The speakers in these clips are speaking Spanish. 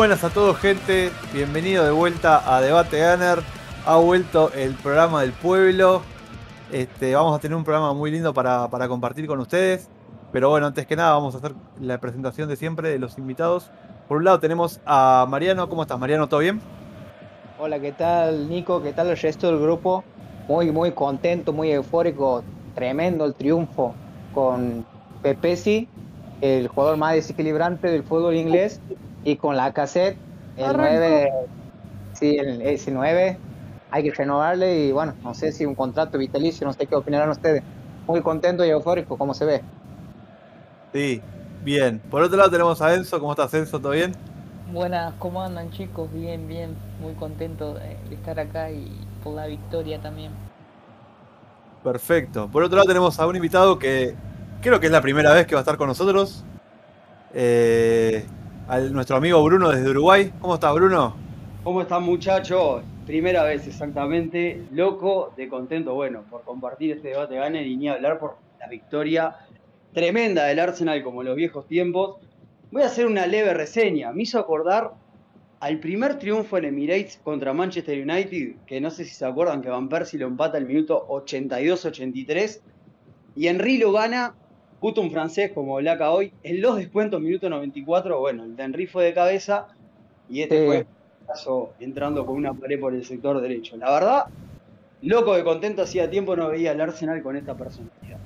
Buenas a todos, gente. Bienvenido de vuelta a Debate Gunner. Ha vuelto el programa del pueblo. Este, vamos a tener un programa muy lindo para, para compartir con ustedes. Pero bueno, antes que nada, vamos a hacer la presentación de siempre de los invitados. Por un lado tenemos a Mariano. ¿Cómo estás, Mariano? ¿Todo bien? Hola, ¿qué tal, Nico? ¿Qué tal el resto del grupo? Muy, muy contento, muy eufórico. Tremendo el triunfo con Pepesi, el jugador más desequilibrante del fútbol inglés, y con la cassette, el 9, sí, el, ese 9, hay que renovarle y bueno, no sé si un contrato vitalicio, no sé qué opinarán ustedes. Muy contento y eufórico, como se ve. Sí, bien. Por otro lado tenemos a Enzo. ¿Cómo estás, Enzo? ¿Todo bien? Buenas, ¿cómo andan chicos? Bien, bien. Muy contento de estar acá y por la victoria también. Perfecto. Por otro lado tenemos a un invitado que creo que es la primera vez que va a estar con nosotros. Eh, nuestro amigo Bruno desde Uruguay. ¿Cómo estás, Bruno? ¿Cómo están, muchachos? Primera vez exactamente. Loco de contento, bueno, por compartir este debate gane y ni hablar por la victoria tremenda del Arsenal como en los viejos tiempos. Voy a hacer una leve reseña. Me hizo acordar al primer triunfo en Emirates contra Manchester United, que no sé si se acuerdan que Van Persie lo empata al minuto 82-83, y Henry lo gana, justo un francés como Blaca hoy, en los descuentos, minuto 94, bueno, el de Henry fue de cabeza, y este fue entrando con una pared por el sector derecho. La verdad, loco de contento, hacía tiempo no veía al Arsenal con esta personalidad.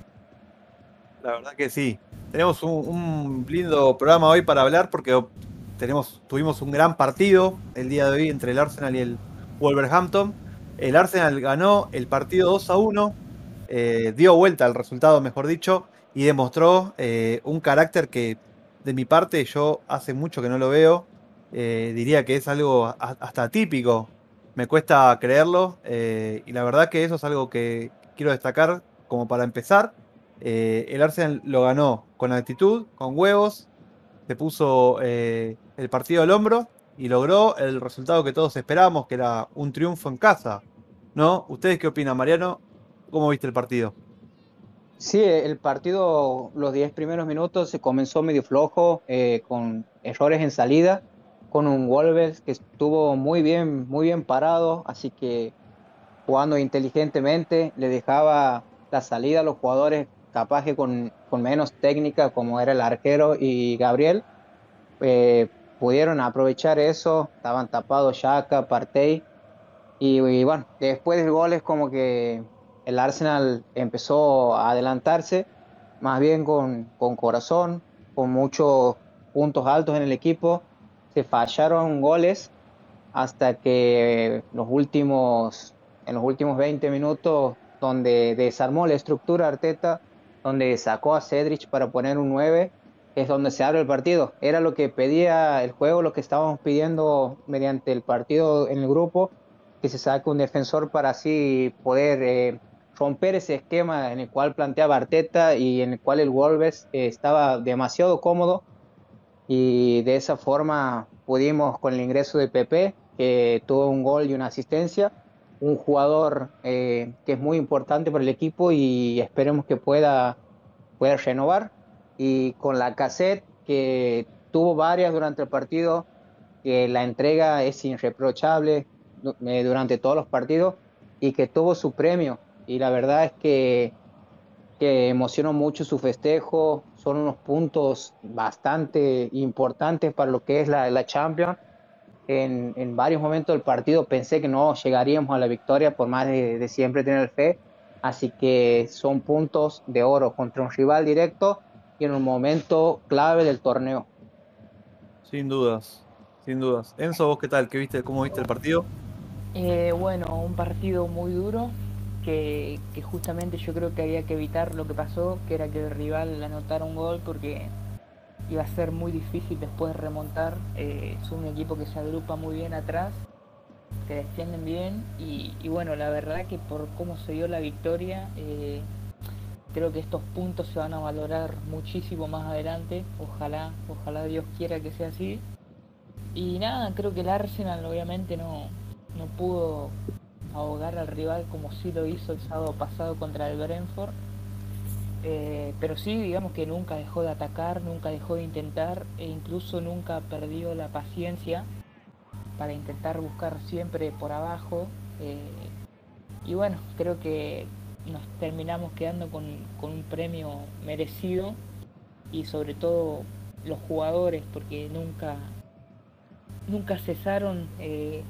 La verdad que sí. Tenemos un, un lindo programa hoy para hablar porque tenemos, tuvimos un gran partido el día de hoy entre el Arsenal y el Wolverhampton. El Arsenal ganó el partido 2 a 1, eh, dio vuelta al resultado, mejor dicho, y demostró eh, un carácter que de mi parte yo hace mucho que no lo veo. Eh, diría que es algo hasta típico. Me cuesta creerlo y la verdad que eso es algo que quiero destacar como para empezar. el Arsenal lo ganó con actitud, con huevos, se puso eh, el partido al hombro y logró el resultado que todos esperábamos, que era un triunfo en casa. ¿No? ¿Ustedes qué opinan, Mariano? ¿Cómo viste el partido? Sí, el partido, los 10 primeros minutos se comenzó medio flojo, eh, con errores en salida, con un Wolves que estuvo muy bien, muy bien parado, así que jugando inteligentemente, le dejaba la salida a los jugadores capaz que con, menos técnica como era el arquero y Gabriel, eh, pudieron aprovechar eso, estaban tapados Shaka, Partey, y, bueno, después del gol es como que el Arsenal empezó a adelantarse, más bien con, con corazón, con muchos puntos altos en el equipo, se fallaron goles hasta que los últimos, en los últimos 20 minutos, donde desarmó la estructura Arteta, donde sacó a Cedric para poner un 9, es donde se abre el partido. Era lo que pedía el juego, lo que estábamos pidiendo mediante el partido en el grupo, que se saque un defensor para así poder eh, romper ese esquema en el cual planteaba Arteta y en el cual el Wolves eh, estaba demasiado cómodo. Y de esa forma pudimos, con el ingreso de Pepe, que tuvo un gol y una asistencia, un jugador eh, que es muy importante para el equipo y esperemos que pueda, pueda renovar. Y con la cassette, que tuvo varias durante el partido, que la entrega es irreprochable eh, durante todos los partidos y que tuvo su premio. Y la verdad es que, que emocionó mucho su festejo. Son unos puntos bastante importantes para lo que es la, la Champions en, varios momentos del partido pensé que no llegaríamos a la victoria por más de, siempre tener fe. Así que son puntos de oro contra un rival directo y en un momento clave del torneo. Sin dudas, sin dudas. Enzo, ¿vos qué tal? ¿Qué viste? ¿Cómo viste el partido? Eh, bueno, un partido muy duro que, justamente yo creo que había que evitar lo que pasó, que era que el rival anotara un gol porque iba a ser muy difícil después remontar. Eh, es un equipo que se agrupa muy bien atrás, que defienden bien y, bueno, la verdad que por cómo se dio la victoria, eh, creo que estos puntos se van a valorar muchísimo más adelante. Ojalá, ojalá Dios quiera que sea así. Y nada, creo que el Arsenal obviamente no, no pudo ahogar al rival como sí lo hizo el sábado pasado contra el Brentford Eh, pero sí, digamos que nunca dejó de atacar, nunca dejó de intentar e incluso nunca perdió la paciencia para intentar buscar siempre por abajo. Eh, y bueno, creo que nos terminamos quedando con, un premio merecido y sobre todo los jugadores, porque nunca, nunca cesaron eh,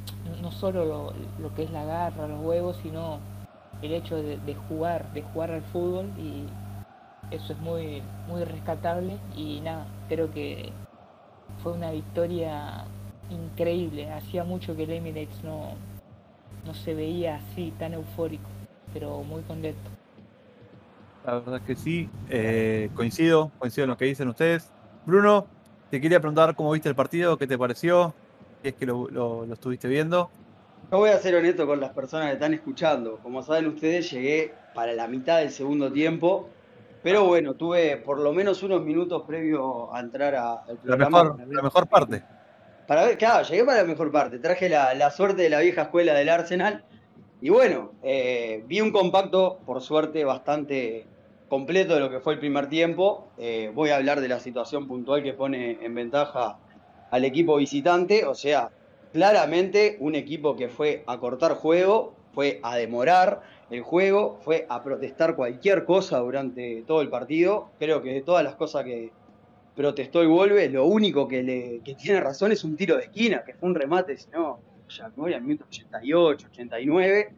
no solo lo, que es la garra, los huevos, sino el hecho de, de, jugar, de jugar al fútbol y eso es muy, muy rescatable y nada, creo que fue una victoria increíble. Hacía mucho que el Emirates no, no se veía así, tan eufórico, pero muy contento. La verdad que sí, eh, coincido, coincido en lo que dicen ustedes. Bruno, te quería preguntar cómo viste el partido, qué te pareció, si es que lo, lo, estuviste viendo. Yo voy a ser honesto con las personas que están escuchando. Como saben ustedes, llegué para la mitad del segundo tiempo, pero bueno, tuve por lo menos unos minutos previo a entrar al programa. La mejor, la mejor parte. Para ver, claro, llegué para la mejor parte. Traje la, suerte de la vieja escuela del Arsenal. Y bueno, eh, vi un compacto, por suerte, bastante completo de lo que fue el primer tiempo. Eh, voy a hablar de la situación puntual que pone en ventaja al equipo visitante. O sea, claramente un equipo que fue a cortar juego, fue a demorar el juego, fue a protestar cualquier cosa durante todo el partido. Creo que de todas las cosas que, protestó y vuelve, lo único que, le, tiene razón es un tiro de esquina, que fue un remate, si no, ya no al minuto 88, 89.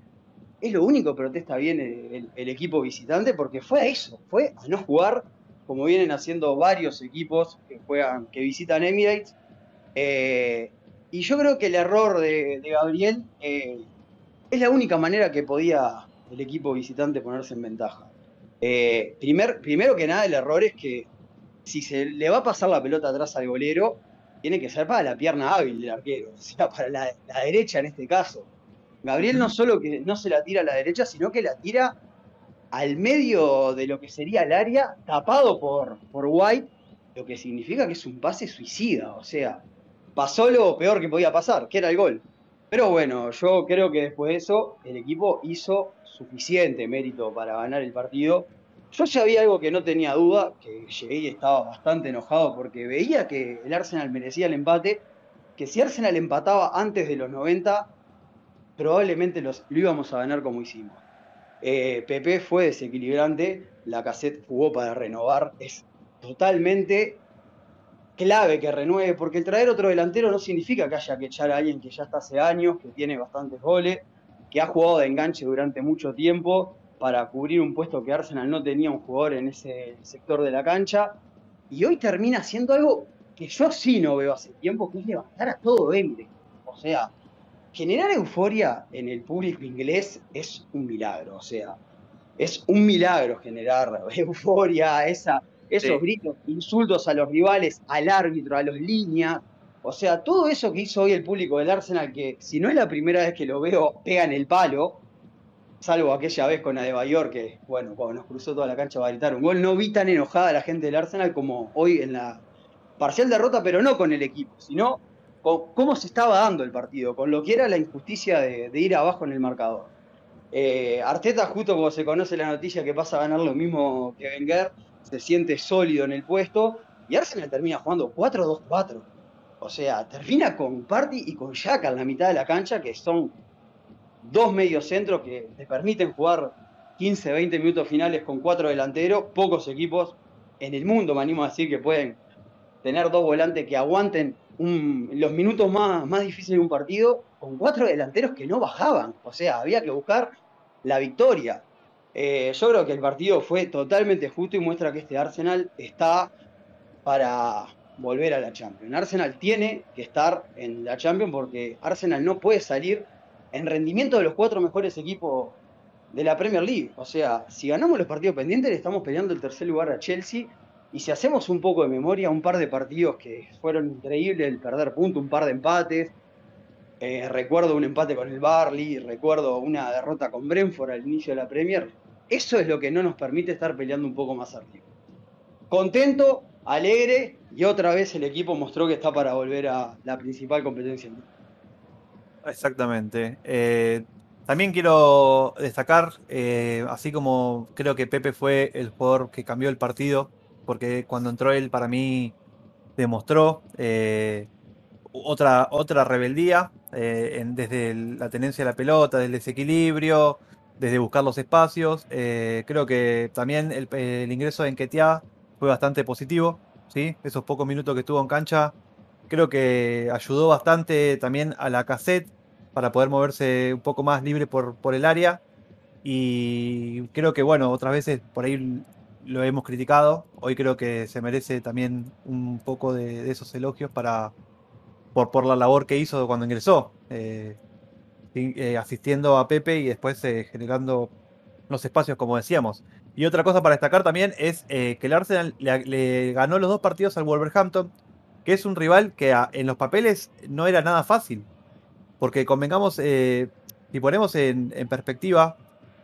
Es lo único que protesta bien el, equipo visitante porque fue a eso, fue a no jugar como vienen haciendo varios equipos que juegan, que visitan Emirates. Eh, y yo creo que el error de, Gabriel eh, es la única manera que podía el equipo visitante ponerse en ventaja. Eh, primer, primero que nada, el error es que si se le va a pasar la pelota atrás al golero, tiene que ser para la pierna hábil del arquero, o sea, para la, derecha en este caso. Gabriel no solo que no se la tira a la derecha, sino que la tira al medio de lo que sería el área, tapado por, por White, lo que significa que es un pase suicida, o sea, pasó lo peor que podía pasar, que era el gol. Pero bueno, yo creo que después de eso el equipo hizo suficiente mérito para ganar el partido yo ya había algo que no tenía duda, que llegué y estaba bastante enojado porque veía que el Arsenal merecía el empate, que si Arsenal empataba antes de los 90, probablemente los, lo íbamos a ganar como hicimos. Eh, Pepe fue desequilibrante, la cassette jugó para renovar, es totalmente clave que renueve, porque el traer otro delantero no significa que haya que echar a alguien que ya está hace años, que tiene bastantes goles, que ha jugado de enganche durante mucho tiempo para cubrir un puesto que Arsenal no tenía un jugador en ese sector de la cancha. Y hoy termina haciendo algo que yo sí no veo hace tiempo, que es levantar a todo Emre. O sea, generar euforia en el público inglés es un milagro. O sea, es un milagro generar euforia, esa, esos gritos, insultos a los rivales, al árbitro, a los líneas. O sea, todo eso que hizo hoy el público del Arsenal, que si no es la primera vez que lo veo, pega en el palo, salvo aquella vez con Adebayor, que bueno, cuando nos cruzó toda la cancha va a gritar un gol, no vi tan enojada a la gente del Arsenal como hoy en la parcial derrota, pero no con el equipo, sino con cómo se estaba dando el partido, con lo que era la injusticia de, ir abajo en el marcador. Eh, Arteta, justo como se conoce la noticia que pasa a ganar lo mismo que Wenger, se siente sólido en el puesto y Arsenal termina jugando 4-2-4. O sea, termina con Party y con Xhaka en la mitad de la cancha, que son dos mediocentros que te permiten jugar 15, 20 minutos finales con cuatro delanteros. Pocos equipos en el mundo, me animo a decir, que pueden tener dos volantes que aguanten los minutos más, más difíciles de un partido con cuatro delanteros que no bajaban. O sea, había que buscar la victoria. Eh, yo creo que el partido fue totalmente justo y muestra que este Arsenal está para volver a la Champions. Arsenal tiene que estar en la Champions porque Arsenal no puede salir en rendimiento de los cuatro mejores equipos de la Premier League. O sea, si ganamos los partidos pendientes, le estamos peleando el tercer lugar a Chelsea. Y si hacemos un poco de memoria, un par de partidos que fueron increíbles, el perder punto, un par de empates. Eh, recuerdo un empate con el Barley, recuerdo una derrota con Brentford al inicio de la Premier. Eso es lo que no nos permite estar peleando un poco más arriba. Contento, alegre y otra vez el equipo mostró que está para volver a la principal competencia. Exactamente. Eh, también quiero destacar, eh, así como creo que Pepe fue el jugador que cambió el partido, porque cuando entró él para mí demostró eh, otra, otra rebeldía, desde la tenencia de la pelota, desde el desequilibrio, desde buscar los espacios. creo que también el, ingreso de Enquetia fue bastante positivo, ¿sí? esos pocos minutos que estuvo en cancha. Creo que ayudó bastante también a la cassette para poder moverse un poco más libre por, el área. Y creo que, bueno, otras veces por ahí lo hemos criticado. Hoy creo que se merece también un poco de, esos elogios para, por, por, la labor que hizo cuando ingresó, eh, eh, asistiendo a Pepe y después eh, generando los espacios, como decíamos. Y otra cosa para destacar también es que el Arsenal le, ganó los dos partidos al Wolverhampton, que es un rival que en los papeles no era nada fácil. Porque convengamos, eh, si ponemos en, perspectiva,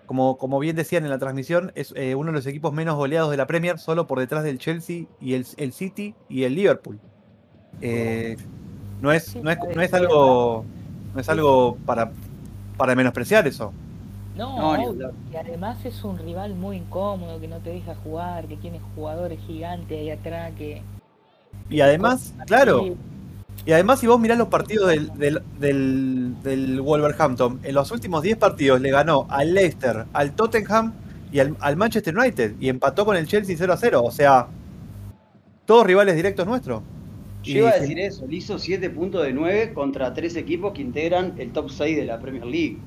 como, como, bien decían en la transmisión, es eh, uno de los equipos menos goleados de la Premier, solo por detrás del Chelsea y el, City y el Liverpool. Eh, no, es, no, es, algo, no es algo para, para menospreciar eso. No, y además es un rival muy incómodo, que no te deja jugar, que tiene jugadores gigantes ahí atrás que... Y además, claro, y además, si vos mirás los partidos del, del, Wolverhampton, en los últimos 10 partidos le ganó al Leicester, al Tottenham y al, Manchester United. Y empató con el Chelsea 0 a 0. O sea, todos rivales directos nuestros. Yo iba a decir eso, le hizo 7 puntos de 9 contra 3 equipos que integran el top 6 de la Premier League.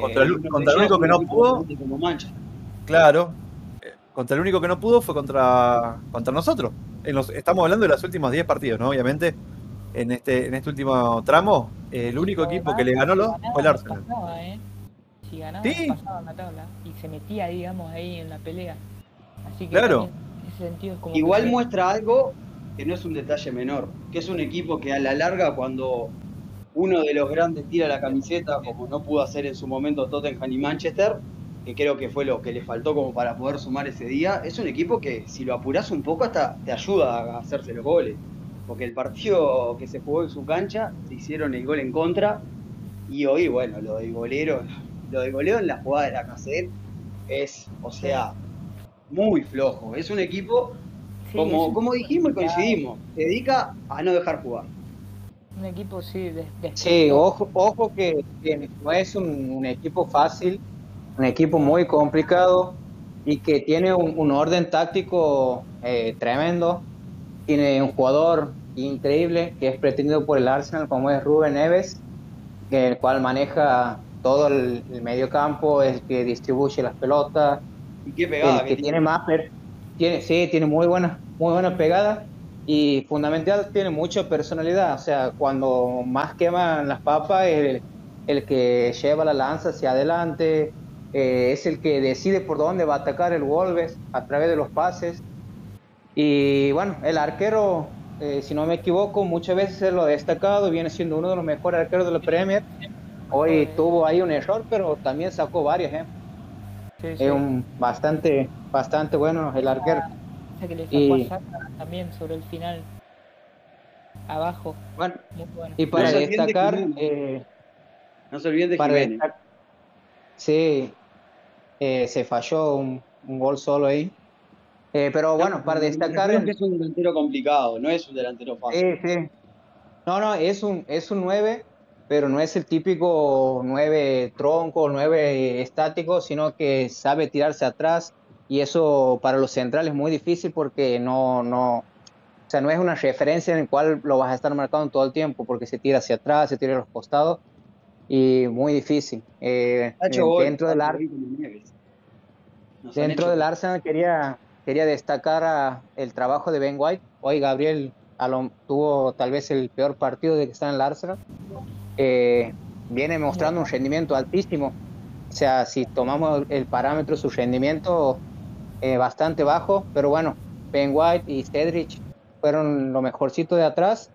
Contra el, contra el único que no pudo. Claro. Contra el único que no pudo fue contra, contra nosotros. En los, estamos hablando de los últimos 10 partidos, ¿no? Obviamente en este, en este último tramo, el único equipo que le ganó lo, fue el Arsenal. ¿eh? Si ganaba, ¿Sí? pasaba en la tabla y se metía, digamos, ahí en la pelea. Así que claro. en ese sentido es como Igual muestra algo que no es un detalle menor, que es un equipo que a la larga cuando uno de los grandes tira la camiseta, como no pudo hacer en su momento Tottenham y Manchester, que creo que fue lo que le faltó como para poder sumar ese día, es un equipo que si lo apuras un poco hasta te ayuda a hacerse los goles porque el partido que se jugó en su cancha se hicieron el gol en contra y hoy, bueno, lo del golero, lo del golero en la jugada de la cassette es, o sea, muy flojo. Es un equipo, como, como dijimos y coincidimos, se dedica a no dejar jugar. Un equipo, sí, de, Sí, ojo, ojo que, no es un, equipo fácil, un equipo muy complicado y que tiene un, orden táctico eh, tremendo. Tiene un jugador increíble que es pretendido por el Arsenal, como es Rubén Neves, el cual maneja todo el, medio campo, es el que distribuye las pelotas, ¿Y qué pegada el que, tiene más, tiene, sí, tiene muy buena, muy buena pegada y fundamental tiene mucha personalidad, o sea, cuando más queman las papas es el, que lleva la lanza hacia adelante, eh, es el que decide por dónde va a atacar el Wolves a través de los pases. Y bueno, el arquero eh, si no me equivoco, muchas veces lo ha destacado, viene siendo uno de los mejores arqueros de la Premier. Hoy tuvo ahí un error, pero también sacó varios. ¿eh? Es un bastante, bastante bueno el arquero. que le y... también sobre el final. Abajo. Bueno, y para destacar. Eh, no se olviden de Jiménez. sí, eh, se falló un, un gol solo ahí. Eh, pero bueno, para destacar. que es un delantero complicado, no es un delantero fácil. Sí, sí. No, no, es un, es un 9, pero no es el típico 9 tronco, 9 estático, sino que sabe tirarse atrás. Y eso para los centrales es muy difícil porque no, no, o sea, no es una referencia en la cual lo vas a estar marcando todo el tiempo, porque se tira hacia atrás, se tira a los costados, y muy difícil. Eh, dentro del, dentro del Arsenal quería, quería destacar el trabajo de Ben White. Hoy Gabriel tuvo tal vez el peor partido de que está en el Arsenal. Eh, viene mostrando un rendimiento altísimo. O sea, si tomamos el parámetro, su rendimiento eh, bastante bajo, pero bueno, Ben White y Cedric fueron lo mejorcito de atrás.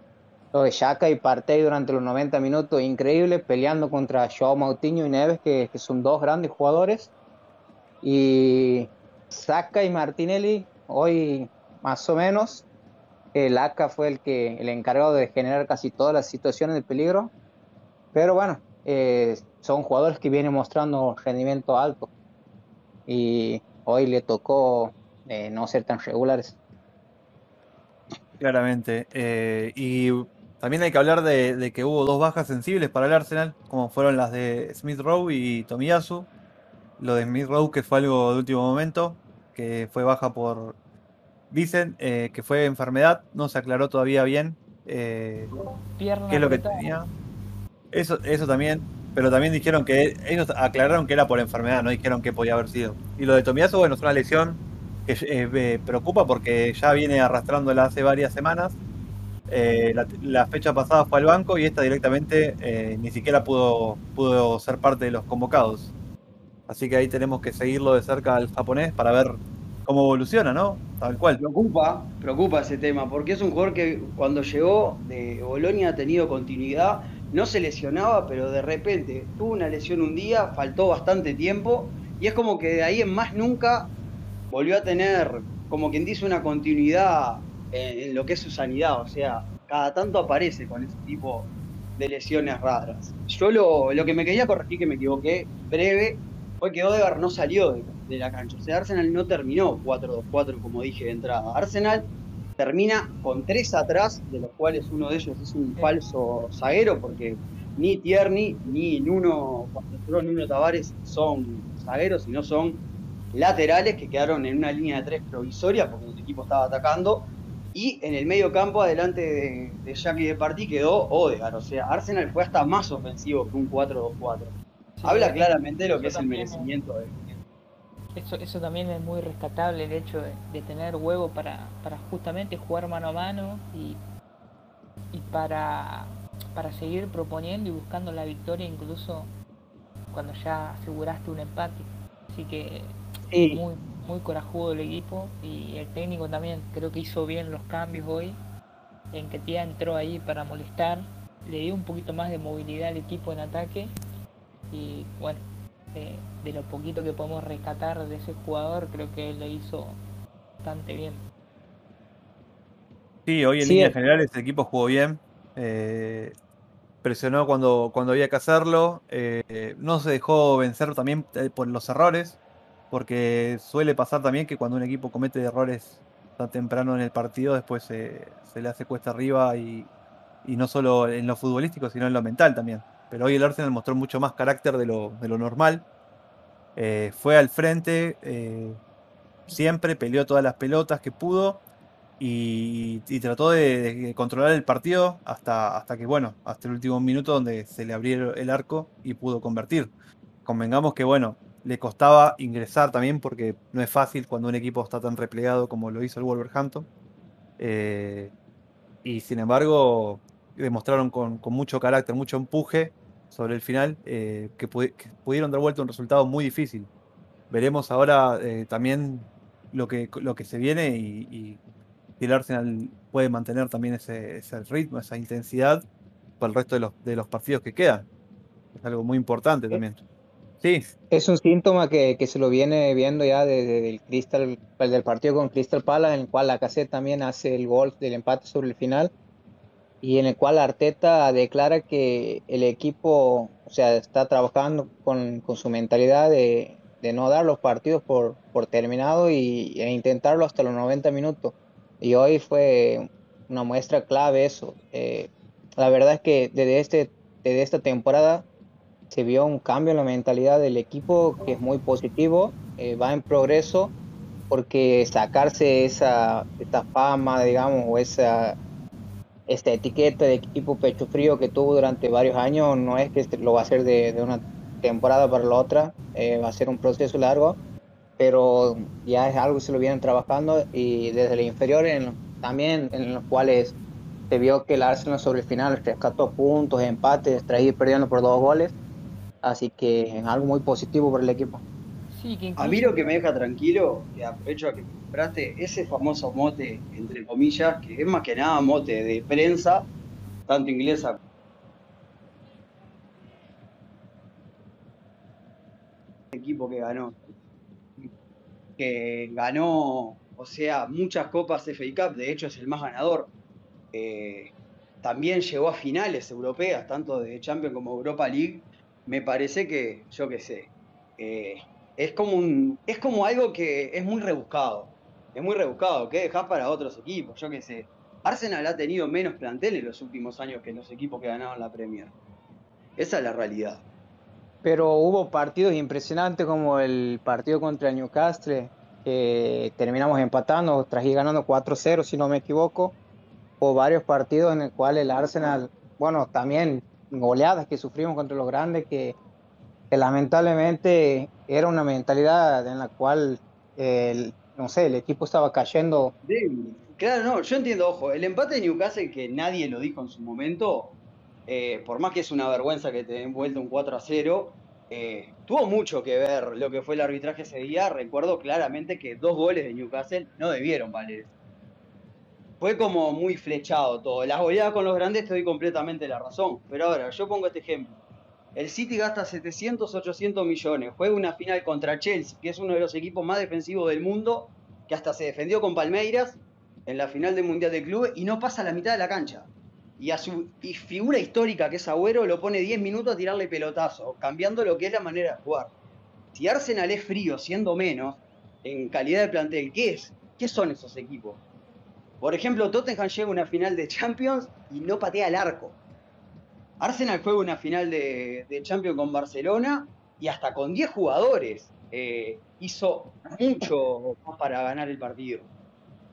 Lo de Shaka y Partey durante los 90 minutos, increíble, peleando contra Joao Moutinho y Neves, que, que son dos grandes jugadores. Y Saca y Martinelli, hoy más o menos. El AK fue el que el encargado de generar casi todas las situaciones de peligro. Pero bueno, eh, son jugadores que vienen mostrando rendimiento alto y hoy le tocó eh, no ser tan regulares. Claramente. Eh, y también hay que hablar de, que hubo dos bajas sensibles para el Arsenal, como fueron las de Smith Rowe y Tomiyasu. Lo de Smith Rowe que fue algo de último momento, que fue baja por, dicen que fue enfermedad, no se aclaró todavía bien qué es lo que tenía. Eso, eso también, pero también dijeron que ellos aclararon que era por enfermedad, no dijeron que podía haber sido. Y lo de Tomiazo, bueno, es una lesión que eh, preocupa porque ya viene arrastrándola hace varias semanas. Eh, la, fecha pasada fue al banco y esta directamente eh, ni siquiera pudo, pudo ser parte de los convocados. Así que ahí tenemos que seguirlo de cerca al japonés para ver cómo evoluciona, ¿no? Tal cual. Preocupa, preocupa ese tema, porque es un jugador que cuando llegó de Bolonia ha tenido continuidad, no se lesionaba, pero de repente tuvo una lesión un día, faltó bastante tiempo, y es como que de ahí en más nunca volvió a tener, como quien dice, una continuidad en, lo que es su sanidad, o sea, cada tanto aparece con ese tipo de lesiones raras. Yo lo, lo que me quería corregir, que me equivoqué breve, fue que Odegaard no salió de de la cancha. O sea, Arsenal no terminó 4-2-4 como dije de entrada. Arsenal termina con tres atrás, de los cuales uno de ellos es un falso zaguero, porque ni Tierney ni Nuno, Nuno Tavares, son zagueros, sino son laterales que quedaron en una línea de tres provisoria porque el equipo estaba atacando. Y en el medio campo, adelante de, de Jackie de Partí, quedó Odegaard. O sea, Arsenal fue hasta más ofensivo que un 4-2-4. Habla claramente de lo que es el merecimiento de, eso, eso también es muy rescatable, el hecho de, tener huevo para, para, justamente jugar mano a mano y, y para, para seguir proponiendo y buscando la victoria incluso cuando ya aseguraste un empate. Así que muy, muy corajudo el equipo y el técnico también creo que hizo bien los cambios hoy. En que Tía entró ahí para molestar, le dio un poquito más de movilidad al equipo en ataque y bueno, de, lo poquito que podemos rescatar de ese jugador, creo que él lo hizo bastante bien. Sí, hoy en línea general ese equipo jugó bien. Eh, presionó cuando, cuando había que hacerlo. Eh, no se dejó vencer también eh, por los errores. Porque suele pasar también que cuando un equipo comete errores tan temprano en el partido, después se le hace cuesta arriba y, y no solo en lo futbolístico, sino en lo mental también pero hoy el Arsenal mostró mucho más carácter de lo, normal. Eh, fue al frente, eh, siempre peleó todas las pelotas que pudo y, trató de, controlar el partido hasta, hasta que, bueno, hasta el último minuto donde se le abrió el arco y pudo convertir. Convengamos que, bueno, le costaba ingresar también porque no es fácil cuando un equipo está tan replegado como lo hizo el Wolverhampton. Eh, y sin embargo, demostraron con, mucho carácter, mucho empuje sobre el final, eh, que, pudieron dar vuelta un resultado muy difícil. Veremos ahora eh, también lo que, lo que se viene y, si el Arsenal puede mantener también ese, ritmo, esa intensidad para el resto de los, de los partidos que quedan. Es algo muy importante también. Sí. Es un síntoma que, se lo viene viendo ya desde el Crystal, del partido con Crystal Palace, en el cual la cassette también hace el gol del empate sobre el final y en el cual Arteta declara que el equipo, o sea, está trabajando con, su mentalidad de, no dar los partidos por, por terminado y, e intentarlo hasta los 90 minutos. Y hoy fue una muestra clave eso. Eh, la verdad es que desde, este, desde esta temporada se vio un cambio en la mentalidad del equipo que es muy positivo, eh, va en progreso, porque sacarse esa, esta fama, digamos, o esa esta etiqueta de equipo pecho frío que tuvo durante varios años no es que lo va a hacer de, una temporada para la otra, eh, va a ser un proceso largo, pero ya es algo que se lo vienen trabajando y desde el inferior también en los cuales se vio que el Arsenal sobre el final rescató puntos, empates, tras ir perdiendo por dos goles, así que es algo muy positivo para el equipo. A mí lo que me deja tranquilo, que aprovecho a que compraste ese famoso mote, entre comillas, que es más que nada mote de prensa, tanto inglesa equipo que ganó. Que ganó, o sea, muchas copas FA Cup, de hecho es el más ganador. Eh, también llegó a finales europeas, tanto de Champions como Europa League, me parece que, yo qué sé, eh, es, como un, es como algo que es muy rebuscado. Es muy rebuscado, que dejas para otros equipos, yo qué sé. Arsenal ha tenido menos plantel en los últimos años que los equipos que ganaron la Premier. Esa es la realidad. Pero hubo partidos impresionantes como el partido contra Newcastle, que terminamos empatando, tras ir ganando 4-0 si no me equivoco, o varios partidos en el cual el Arsenal, bueno, también goleadas que sufrimos contra los grandes, que, lamentablemente era una mentalidad en la cual, el, no sé, el equipo estaba cayendo. Claro, no, yo entiendo, ojo, el empate de Newcastle que nadie lo dijo en su momento, eh, por más que es una vergüenza que te den vuelta un 4 a 0, eh, tuvo mucho que ver lo que fue el arbitraje ese día. Recuerdo claramente que dos goles de Newcastle no debieron valer. Fue como muy flechado todo. Las goleadas con los grandes te doy completamente la razón. Pero ahora, yo pongo este ejemplo. El City gasta 700, 800 millones. Juega una final contra Chelsea, que es uno de los equipos más defensivos del mundo, que hasta se defendió con Palmeiras en la final del Mundial de Clubes y no pasa la mitad de la cancha y a su figura histórica que es Agüero lo pone 10 minutos a tirarle pelotazo, cambiando lo que es la manera de jugar. Si Arsenal es frío, siendo menos, en calidad de plantel, ¿qué es? ¿Qué son esos equipos? Por ejemplo, Tottenham llega a una final de Champions y no patea el arco. Arsenal juega una final de, Champions con Barcelona y hasta con 10 jugadores eh, hizo mucho para ganar el partido.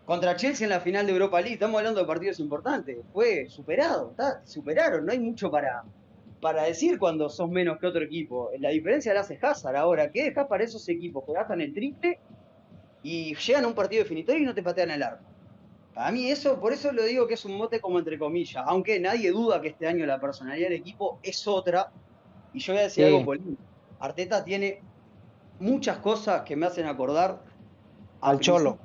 Contra Chelsea en la final de Europa League, estamos hablando de partidos importantes. Fue superado, está, superaron, no hay mucho para, para decir cuando sos menos que otro equipo. La diferencia la hace Hazard ahora. ¿Qué dejas para esos equipos que gastan el triple y llegan a un partido definitorio y no te patean el arco? Para mí eso, por eso lo digo que es un mote como entre comillas, aunque nadie duda que este año la personalidad del equipo es otra. Y yo voy a decir algo político. Arteta tiene muchas cosas que me hacen acordar al Cholo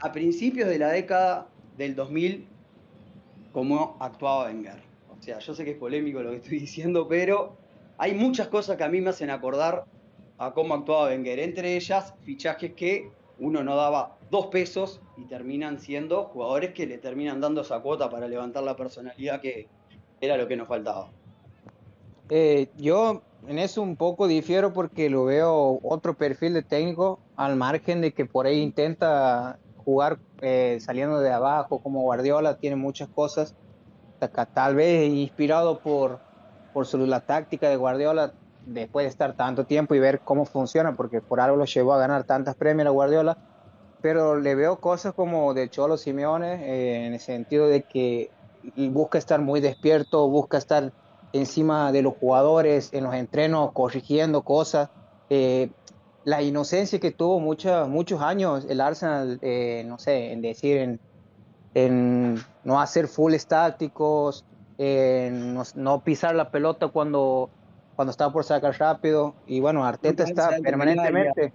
a principios de la década del 2000 cómo actuaba Wenger. O sea, yo sé que es polémico lo que estoy diciendo, pero hay muchas cosas que a mí me hacen acordar a cómo actuaba Wenger. Entre ellas, fichajes que uno no daba dos pesos y terminan siendo jugadores que le terminan dando esa cuota para levantar la personalidad que era lo que nos faltaba. Eh, yo en eso un poco difiero porque lo veo otro perfil de técnico al margen de que por ahí intenta jugar eh, saliendo de abajo como Guardiola, tiene muchas cosas, tal vez inspirado por, por su, la táctica de Guardiola después de estar tanto tiempo y ver cómo funciona, porque por algo lo llevó a ganar tantas premios a Guardiola, pero le veo cosas como de Cholo Simeone, eh, en el sentido de que busca estar muy despierto, busca estar encima de los jugadores en los entrenos, corrigiendo cosas. Eh, la inocencia que tuvo muchos muchos años el Arsenal, eh, no sé, en decir, en, no hacer full estáticos, en no, pisar la pelota cuando, cuando estaba por sacar rápido. Y bueno, Arteta está permanentemente.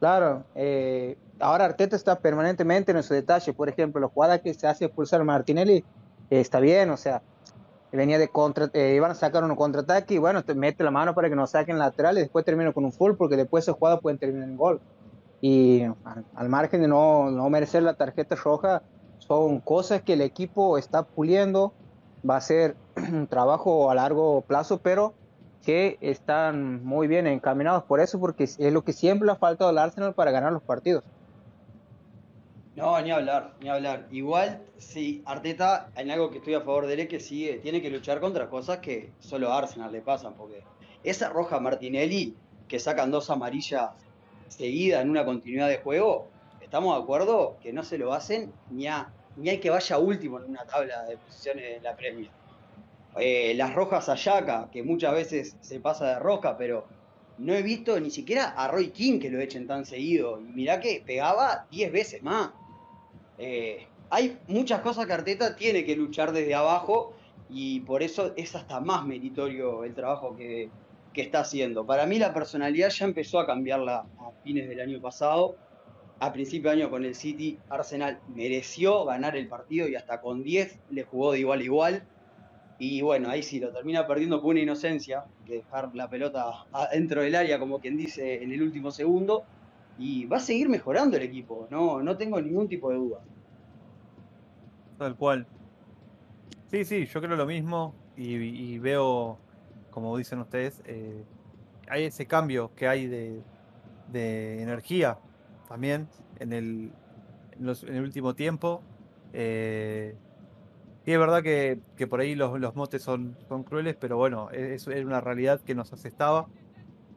Claro, eh, ahora Arteta está permanentemente en su detalle. Por ejemplo, la jugada que se hace expulsar Martinelli eh, está bien, o sea, venía de contra, eh, iban a sacar un contraataque y bueno, te mete la mano para que nos saquen lateral y después termina con un full porque después esos jugadas pueden terminar en gol. Y al, margen de no, no, merecer la tarjeta roja, son cosas que el equipo está puliendo, va a ser un trabajo a largo plazo, pero que están muy bien encaminados por eso, porque es lo que siempre le ha faltado al Arsenal para ganar los partidos. No, ni hablar, ni hablar. Igual, sí, Arteta, en algo que estoy a favor de él, que sigue, tiene que luchar contra cosas que solo a Arsenal le pasan, porque esa roja Martinelli, que sacan dos amarillas seguidas en una continuidad de juego, estamos de acuerdo que no se lo hacen ni ni hay que vaya último en una tabla de posiciones de la Premier. Eh, las rojas Ayaka, que muchas veces se pasa de roja, pero no he visto ni siquiera a Roy King que lo echen tan seguido. Y mirá que pegaba 10 veces más. Eh, hay muchas cosas que Arteta tiene que luchar desde abajo y por eso es hasta más meritorio el trabajo que, está haciendo. Para mí la personalidad ya empezó a cambiarla a fines del año pasado. A principio de año con el City, Arsenal mereció ganar el partido y hasta con 10 le jugó de igual a igual. Y bueno, ahí sí lo termina perdiendo con una inocencia, de dejar la pelota dentro del área, como quien dice, en el último segundo y va a seguir mejorando el equipo, no, no tengo ningún tipo de duda. Tal cual. Sí, sí, yo creo lo mismo y, veo como dicen ustedes, eh, hay ese cambio que hay de, de energía también en el, en, los- el último tiempo. Eh, y es verdad que, que por ahí los, los motes son, son crueles, pero bueno, es, es una realidad que nos asestaba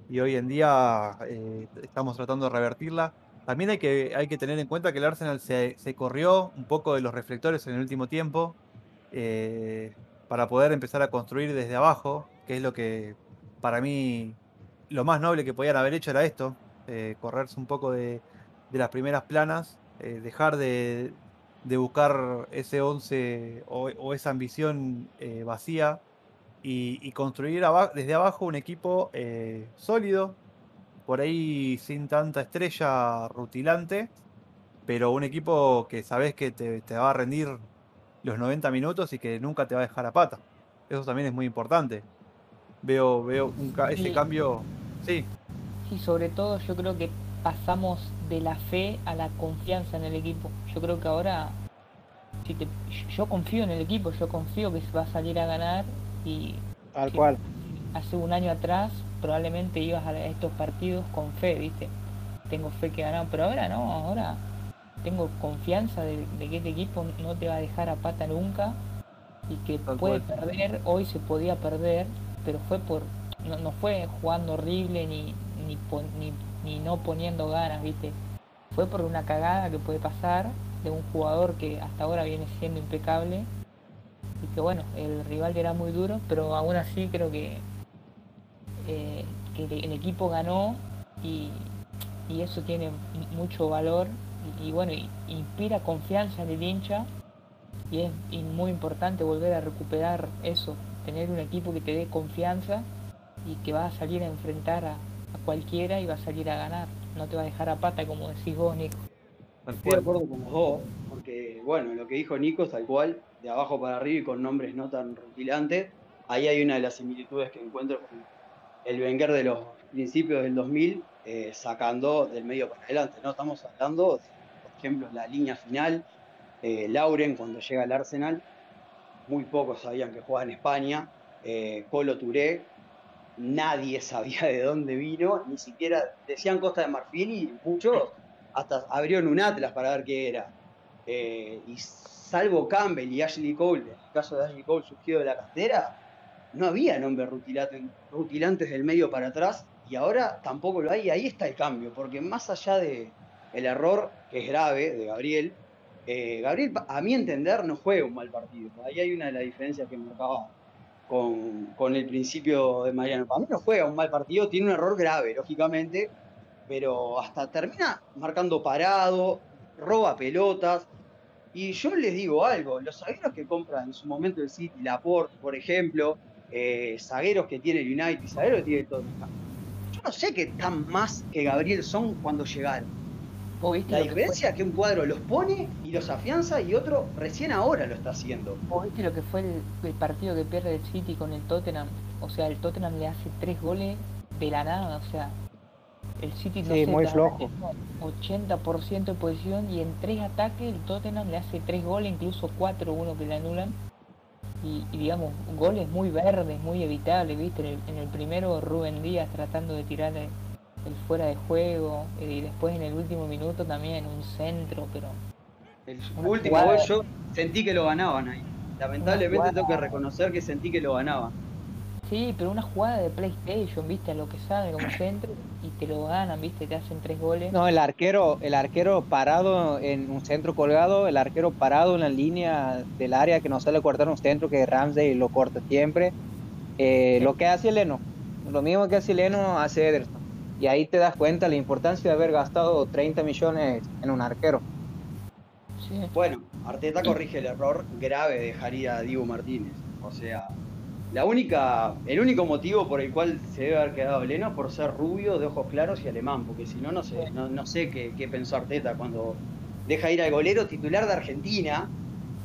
y hoy en día eh, estamos tratando de revertirla. También hay que, hay que tener en cuenta que el Arsenal se, se corrió un poco de los reflectores en el último tiempo eh, para poder empezar a construir desde abajo, que es lo que para mí lo más noble que podían haber hecho era esto, eh, correrse un poco de, de las primeras planas, dejar de, de buscar ese 11 o, esa ambición vacía y, y construir aba- desde abajo un equipo eh, sólido, por ahí sin tanta estrella rutilante, pero un equipo que sabes que te, te va a rendir los 90 minutos y que nunca te va a dejar a pata. Eso también es muy importante. Veo, veo un ca- ese Sí. cambio. Sí, Sí, sobre todo yo creo que pasamos de la fe a la confianza en el equipo. Yo creo que ahora, si te- yo confío en el equipo, yo confío que se va a salir a ganar y Tal cual. hace un año atrás probablemente ibas a estos partidos con fe, ¿viste? Tengo fe que ganamos, pero ahora no, ahora tengo confianza de, de que este equipo no te va a dejar a pata nunca y que Tal puede cual. perder, hoy se podía perder, pero fue por, no, no fue jugando horrible ni, ni, ni no poniendo ganas, ¿viste? Fue por una cagada que puede pasar de un jugador que hasta ahora viene siendo impecable y que bueno, el rival era muy duro, pero aún así creo que, eh, que el, equipo ganó y, y eso tiene mucho valor y, bueno, inspira confianza en el hincha y es muy importante volver a recuperar eso, tener un equipo que te dé confianza y que va a salir a enfrentar a, cualquiera y va a salir a ganar, no te va a dejar a pata como decís vos, Nico. Estoy de acuerdo con dos, porque bueno, lo que dijo Nico tal cual, de abajo para arriba y con nombres no tan rutilantes. Ahí hay una de las similitudes que encuentro con el Wenger de los principios del 2000, eh, sacando del medio para adelante. No estamos hablando, por ejemplo, la línea final, eh, Lauren cuando llega al Arsenal, muy pocos sabían que jugaba en España, eh, Colo Touré, nadie sabía de dónde vino, ni siquiera decían Costa de Marfil y muchos hasta abrieron un atlas para ver qué era. Eh, salvo Campbell y Ashley Cole, en el caso de Ashley Cole surgido de la cantera, no había nombres rutilante- rutilantes del medio para atrás y ahora tampoco lo hay. Ahí está el cambio, porque más allá de el error que es grave de Gabriel, eh, Gabriel, a mi entender, no juega un mal partido. Ahí hay una de las diferencias que marcaba con, con el principio de Mariano. Para mí no juega un mal partido, tiene un error grave, lógicamente, pero hasta termina marcando parado, roba pelotas. Y yo les digo algo, los zagueros que compra en su momento el City, Laporte, por ejemplo, eh, zagueros que tiene el United, zagueros que tiene el Tottenham, yo no sé qué tan más que Gabriel son cuando llegaron. ¿Vos viste La que diferencia es que un cuadro los pone y los afianza y otro recién ahora lo está haciendo. ¿Vos viste lo que fue el, el partido que pierde el City con el Tottenham? O sea, el Tottenham le hace tres goles de la nada, o sea, el City no Sí, muy flojo. 80% de posición y en tres ataques el Tottenham le hace tres goles, incluso cuatro, uno que le anulan. Y, y digamos, goles muy verdes, muy evitables, ¿viste? En el, en el primero Rubén Díaz tratando de tirar el, el fuera de juego eh, y después en el último minuto también un centro, pero El último jugada- gol yo sentí que lo ganaban ahí. Lamentablemente tengo que reconocer que sentí que lo ganaban. Sí, pero una jugada de PlayStation, viste, a lo que sabe como centro y te lo ganan, viste, te hacen tres goles. No, el arquero, el arquero parado en un centro colgado, el arquero parado en la línea del área que no sale a cortar un centro que Ramsey lo corta siempre. Eh, Lo que hace Leno, lo mismo que hace Leno hace Ederson. Y ahí te das cuenta la importancia de haber gastado 30 millones en un arquero. Sí. Bueno, Arteta corrige el error grave de dejar ir a Diego Martínez. O sea, la única, el único motivo por el cual se debe haber quedado Leno es por ser rubio, de ojos claros y alemán, porque si no, no sé, no, no sé qué, qué pensó Arteta cuando deja ir al golero titular de Argentina,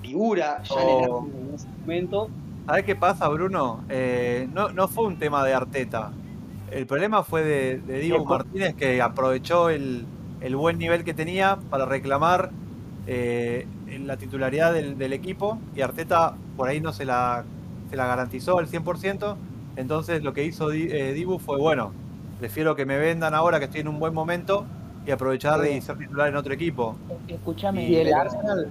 figura ya en, el Oh. En ese momento. ¿Sabes qué pasa, Bruno? Eh, no, no fue un tema de Arteta. El problema fue de, de Diego. Martínez que aprovechó el, el buen nivel que tenía para reclamar eh, la titularidad del, del equipo y Arteta por ahí no se la, se la garantizó al 100% Entonces lo que hizo eh, Dibu fue, bueno, prefiero que me vendan ahora que estoy en un buen momento y aprovechar y ser titular en otro equipo. Escúchame. Y el Arsenal,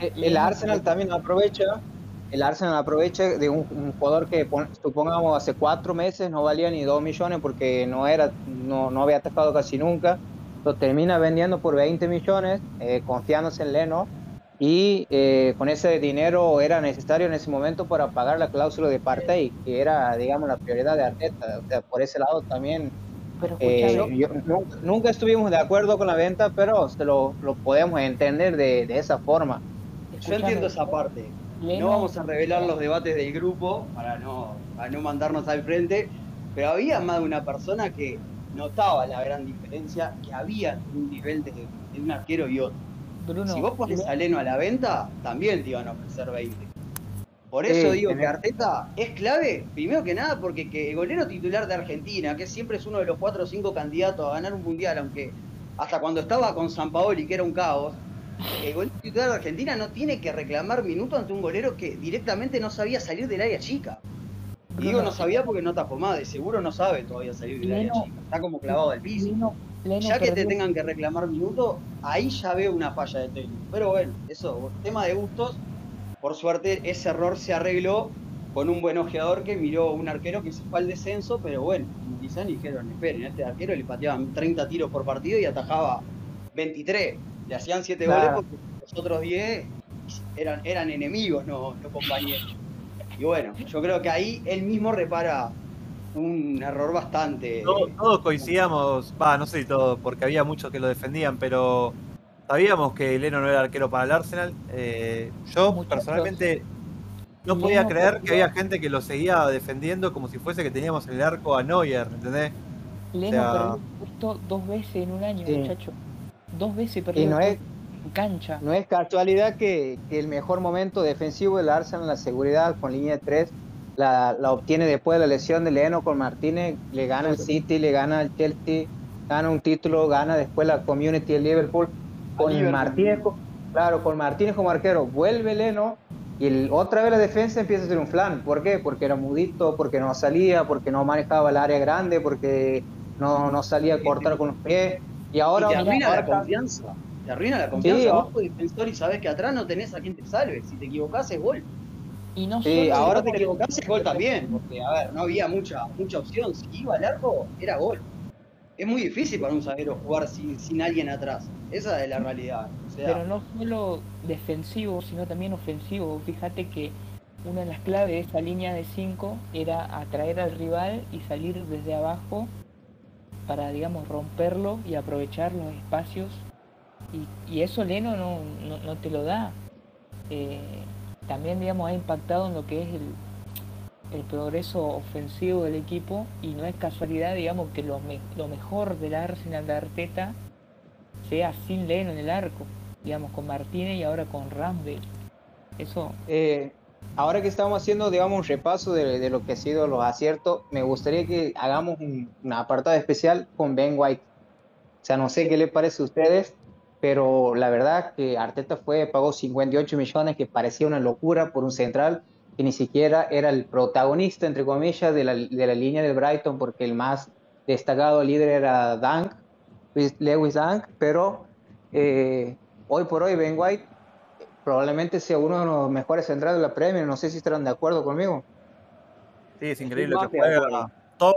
el, el Arsenal también aprovecha, el Arsenal aprovecha de un, un jugador que pon- supongamos hace cuatro meses no valía ni dos millones porque no era, no, no había atacado casi nunca, lo termina vendiendo por 20 millones, eh, confiándose en Leno, y eh, con ese dinero era necesario en ese momento para pagar la cláusula de Partey, que era, digamos, la prioridad de Arteta. O sea, por ese lado también Pero eh, yo- nunca, nunca estuvimos de acuerdo con la venta, pero se lo, lo podemos entender de, de esa forma. Yo escúchame, entiendo esa parte. No vamos a revelar los debates del grupo para no, para no mandarnos al frente, pero había más de una persona que notaba la gran diferencia que había un nivel de, de un arquero y otro. Bruno, Si vos pones a Leno a la venta, también te iban a ofrecer 20. Por Sí, eso digo que Arteta es clave, primero que nada, porque que el golero titular de Argentina, que siempre es uno de los cuatro o cinco candidatos a ganar un mundial, aunque hasta cuando estaba con San Paoli, que era un caos, el golero titular de Argentina no tiene que reclamar minutos ante un golero que directamente no sabía salir del área chica. Y digo no sabía porque no está formado, de seguro no sabe todavía salir del área chica. Está como clavado al piso. Leno- Ya que te tengan que reclamar minutos, ahí ya veo una falla de técnico. Pero bueno, eso, tema de gustos. Por suerte, ese error se arregló con un buen ojeador que miró un arquero que se fue al descenso, pero bueno, quizás dijeron, esperen, a este arquero le pateaban 30 tiros por partido y atajaba 23. Le hacían 7 Claro. goles porque los otros 10 eran, eran enemigos, no, no compañeros. Y bueno, yo creo que ahí él mismo repara un error bastante... Todos, todos coincidíamos, va, no sé si todos, porque había muchos que lo defendían, pero sabíamos que Leno no era arquero para el Arsenal. Eh, yo Muchachos, personalmente no podía Leno creer que había gente que lo seguía defendiendo como si fuese que teníamos en el arco a Neuer, ¿entendés? Leno o sea- perdió el puesto dos veces en un año, Sí. muchacho. Dos veces perdió Y no es, en cancha. no es casualidad que, que el mejor momento defensivo del Arsenal, la seguridad con línea de 3, la, la obtiene después de la lesión de Leno con Martínez, le gana el City, le gana el Chelsea, gana un título, gana después la Community del Liverpool. Con Liverpool. Martínez, claro, con Martínez como arquero, vuelve Leno y el- otra vez la defensa empieza a ser un flan. ¿Por qué? Porque era mudito, porque no salía, porque no manejaba el área grande, porque no, no salía a cortar con los pies. Y ahora, y te arruina ahora la confianza. Te arruina la confianza. Sí, Vos sos defensor y sabés que atrás no tenés a quien te salve. Si te equivocás es gol. Y no solo ahora te equivocás es gol también. Porque, a ver, no había mucha, mucha opción. Si iba al arco, era gol. Es muy difícil para un zaguero jugar sin, sin alguien atrás. Esa es la realidad. O sea, Pero no solo defensivo, sino también ofensivo. Fíjate que una de las claves de esa línea de 5 era atraer al rival y salir desde abajo para, digamos, romperlo y aprovechar los espacios. Y, y eso Leno no, no, no te lo da. Eh, también, digamos, ha impactado en lo que es el, el progreso ofensivo del equipo y no es casualidad, digamos, que lo, me- lo mejor del Arsenal de Arteta sea sin Leno en el arco, digamos, con Martínez y ahora con Ramsdale. Eso, Eh, ahora que estamos haciendo, digamos, un repaso de, de lo que ha sido los aciertos, me gustaría que hagamos un, un apartado especial con Ben White. O sea, no sé qué le parece a ustedes, pero la verdad que Arteta fue, pagó 58 millones, que parecía una locura por un central, que ni siquiera era el protagonista, entre comillas, de la, de la línea del Brighton, porque el más destacado líder era Dunk, Lewis- Dunk, pero eh, hoy por hoy Ben White probablemente sea uno de los mejores centrales de la Premier. No sé si estarán de acuerdo conmigo. Sí, es increíble más que juega top,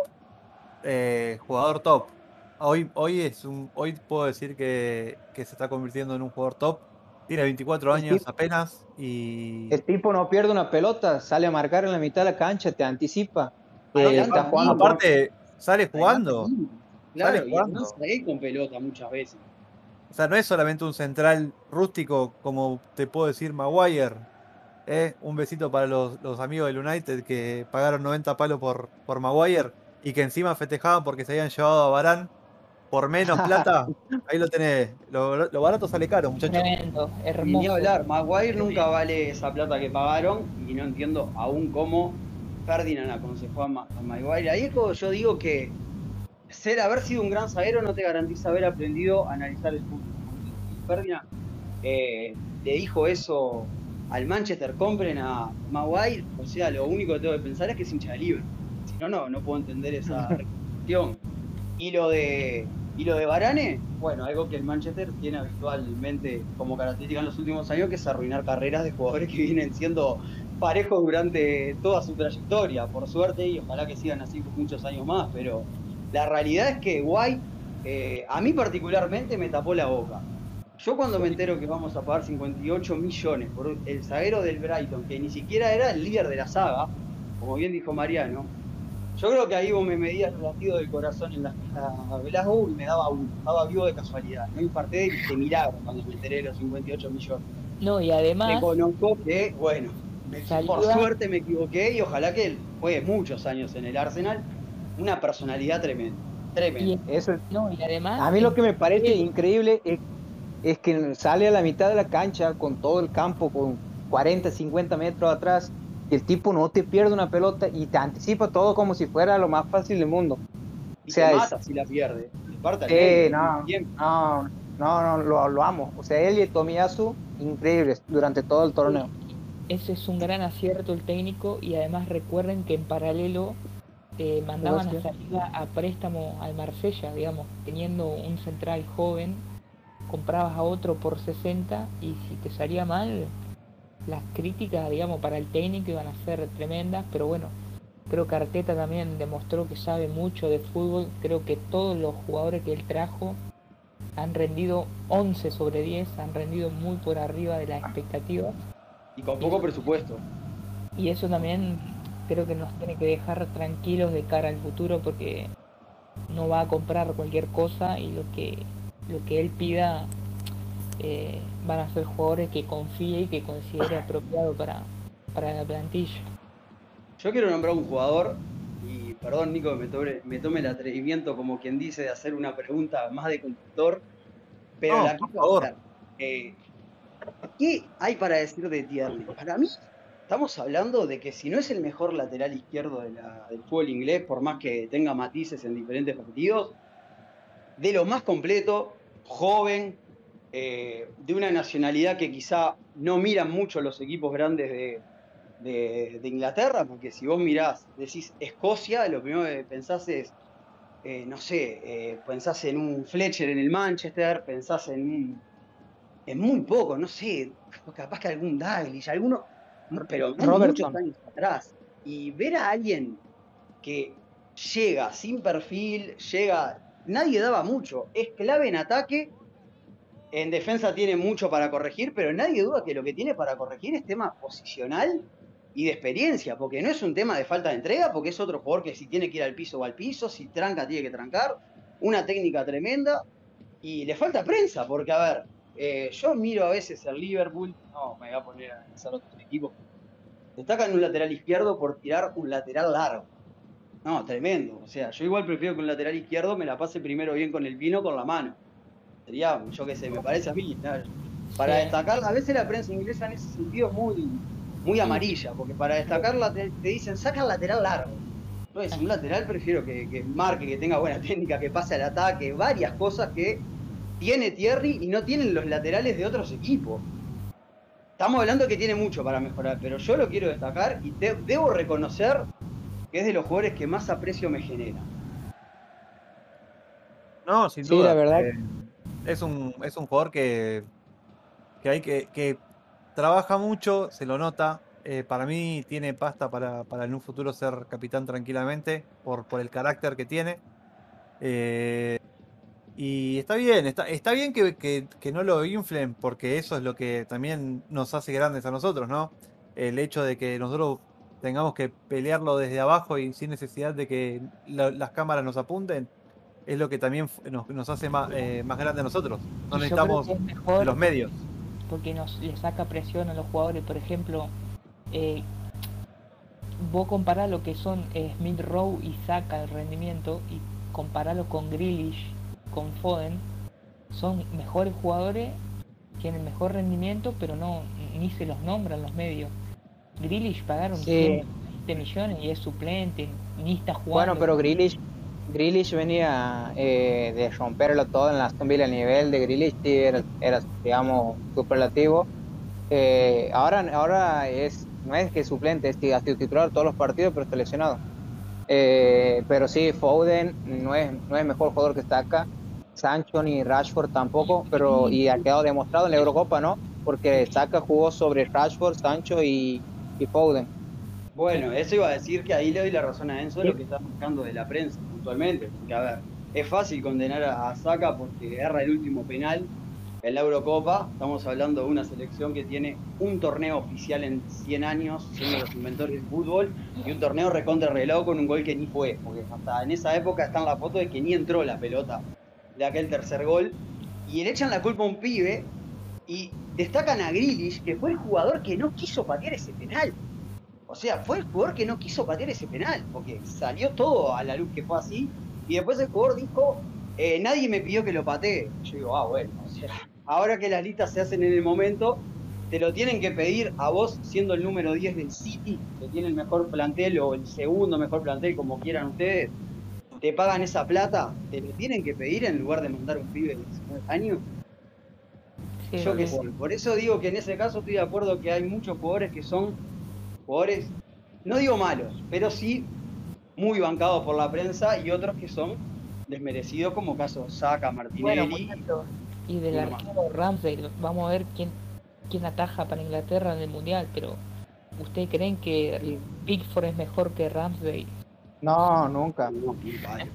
eh, jugador top. Hoy, hoy es un, hoy puedo decir que, que se está convirtiendo en un jugador top. Tiene 24 El años tipo- apenas y El tipo no pierde una pelota, sale a marcar en la mitad de la cancha, te anticipa. Ah, Eh, está por- aparte sale jugando. Claro, Sale y jugando. además ahí con pelota muchas veces. O sea, no es solamente un central rústico como te puedo decir Maguire. ¿eh? Un besito para los, los amigos del United que pagaron 90 palos por, por Maguire y que encima festejaban porque se habían llevado a Barán por menos plata. Ahí lo tenés. Lo, lo barato sale caro, muchachos. tremendo, Y ni hermoso. hablar, Maguire nunca vale esa plata que pagaron y no entiendo aún cómo Ferdinand aconsejó a, Ma- a Maguire. Ahí es como yo digo que ser haber sido un gran zaguero no te garantiza haber aprendido a analizar el fútbol. Ferdinand eh, le dijo eso al Manchester, compren a Maguire, o sea, lo único que tengo que pensar es que es hincha de Liverpool. Si no, no, no puedo entender esa recuestión. Y lo de y lo de Varane, bueno, algo que el Manchester tiene habitualmente como característica en los últimos años, que es arruinar carreras de jugadores que vienen siendo parejos durante toda su trayectoria, por suerte, y ojalá que sigan así muchos años más, pero la realidad es que White, eh, a mí particularmente, me tapó la boca. Yo cuando me entero que vamos a pagar 58 millones por el zaguero del Brighton, que ni siquiera era el líder de la saga, como bien dijo Mariano, yo creo que ahí vos me medías el latido del corazón en la, Velasco y me daba un, estaba vivo de casualidad. No infarté de, milagro cuando me enteré de los 58 millones. No, y además. conozco que, bueno, por suerte me equivoqué y ojalá que él fue muchos años en el Arsenal, una personalidad tremenda. Tremenda. eso, no, y además. A mí lo que me parece increíble es, es que sale a la mitad de la cancha con todo el campo, con 40, 50 metros atrás el tipo no te pierde una pelota y te anticipa todo como si fuera lo más fácil del mundo. Y o sea, te mata si la pierde. Sí, no, no, no, no, lo, amo. O sea, él y Tomiyasu, increíbles durante todo el torneo. Ese es un gran acierto el técnico y además recuerden que en paralelo eh, mandaban a salir a préstamo al Marsella, digamos, teniendo un central joven, comprabas a otro por 60 y si te salía mal, las críticas, digamos, para el técnico iban a ser tremendas, pero bueno, creo que Arteta también demostró que sabe mucho de fútbol, creo que todos los jugadores que él trajo han rendido 11 sobre 10, han rendido muy por arriba de las expectativas. Y con poco presupuesto. Y eso también creo que nos tiene que dejar tranquilos de cara al futuro porque no va a comprar cualquier cosa y lo que, lo que él pida eh, van a ser jugadores que confíe y que considere apropiado para, para la plantilla. Yo quiero nombrar un jugador, y perdón Nico me tome, me tome el atrevimiento como quien dice de hacer una pregunta más de conductor, pero la por favor. Eh, ¿Qué hay para decir de Tierney? Para mí, estamos hablando de que si no es el mejor lateral izquierdo de del fútbol inglés, por más que tenga matices en diferentes partidos, de lo más completo, joven, eh, de una nacionalidad que quizá no miran mucho los equipos grandes de, Inglaterra, porque si vos mirás, decís Escocia, lo primero que pensás es, eh, no sé, eh, pensás en un Fletcher en el Manchester, pensás en un, en muy poco, no sé, capaz que algún Dalglish, alguno, pero muchos años atrás. Y ver a alguien que llega sin perfil, llega, nadie daba mucho, es clave en ataque en defensa tiene mucho para corregir, pero nadie duda que lo que tiene para corregir es tema posicional y de experiencia, porque no es un tema de falta de entrega, porque es otro jugador que si tiene que ir al piso va al piso, si tranca tiene que trancar, una técnica tremenda y le falta prensa, porque a ver, eh, yo miro a veces el Liverpool, no me voy a poner a analizar otros equipos, destacan un lateral izquierdo por tirar un lateral largo. No, tremendo. O sea, yo igual prefiero que un lateral izquierdo me la pase primero bien con el pino con la mano Sería, yo qué sé, me parece a mí. Para destacar, a veces la prensa inglesa en ese sentido es muy, muy amarilla, porque para destacarla te, dicen, saca el lateral largo. Entonces, un lateral prefiero que, marque, que tenga buena técnica, que pase al ataque, varias cosas que tiene Thierry y no tienen los laterales de otros equipos. Estamos hablando que tiene mucho para mejorar, pero yo lo quiero destacar y debo reconocer que es de los jugadores que más aprecio me genera. No, sin duda. Sí, la verdad. Eh, es un, es un jugador que, que hay que, que trabaja mucho, se lo nota. Eh, para mí tiene pasta para, para, en un futuro ser capitán tranquilamente por, por el carácter que tiene. Eh, y está bien, está, está bien que, que, no lo inflen porque eso es lo que también nos hace grandes a nosotros, ¿no? El hecho de que nosotros tengamos que pelearlo desde abajo y sin necesidad de que las cámaras nos apunten, es lo que también nos, hace más, eh, más grande a nosotros. No necesitamos los medios. Porque nos le saca presión a los jugadores. Por ejemplo, eh, vos comparás lo que son eh, Smith Rowe y saca el rendimiento y compararlo con Grealish, con Foden, son mejores jugadores, tienen mejor rendimiento, pero no ni se los nombran los medios. Grealish pagaron 20 millones y es suplente, ni está jugando. Bueno, pero Grealish Grealish venía eh, de romperlo todo en la Aston Villa, el nivel de Grealish era, era digamos, superlativo. Eh, ahora, ahora es, no es que es suplente, es que ha sido titular todos los partidos, pero está lesionado. Eh, pero sí, Foden no es, no es mejor jugador que Saka. Sancho ni Rashford tampoco, pero y ha quedado demostrado en la Eurocopa, ¿no? Porque Saka jugó sobre Rashford, Sancho y, y Foden. Bueno, eso iba a decir que ahí le doy la razón a Enzo de lo que está buscando de la prensa puntualmente. Porque, a ver, es fácil condenar a Saka porque agarra el último penal en la Eurocopa. Estamos hablando de una selección que tiene un torneo oficial en 100 años, siendo los inventores del fútbol, y un torneo recontra reloj con un gol que ni fue. Porque hasta en esa época están las fotos de que ni entró la pelota de aquel tercer gol. Y le echan la culpa a un pibe y destacan a Grealish, que fue el jugador que no quiso patear ese penal. O sea, fue el jugador que no quiso patear ese penal, porque salió todo a la luz que fue así. Y después el jugador dijo, eh, nadie me pidió que lo patee. Yo digo, ah, bueno, o sea, ahora que las listas se hacen en el momento, te lo tienen que pedir a vos siendo el número 10 del City, que tiene el mejor plantel o el segundo mejor plantel, como quieran ustedes. Te pagan esa plata, te lo tienen que pedir en lugar de mandar un pibe de 19 años. Sí, Yo qué sé. Por eso digo que en ese caso estoy de acuerdo que hay muchos jugadores que son jugadores, no digo malos, pero sí muy bancados por la prensa y otros que son desmerecidos, como caso Saka, Bueno, Martinelli. muchachos, y del arquero Ramsdale, vamos a ver quién, quién ataja para Inglaterra en el Mundial, pero ¿ustedes creen que Pickford es mejor que Ramsdale? No, nunca. Vale.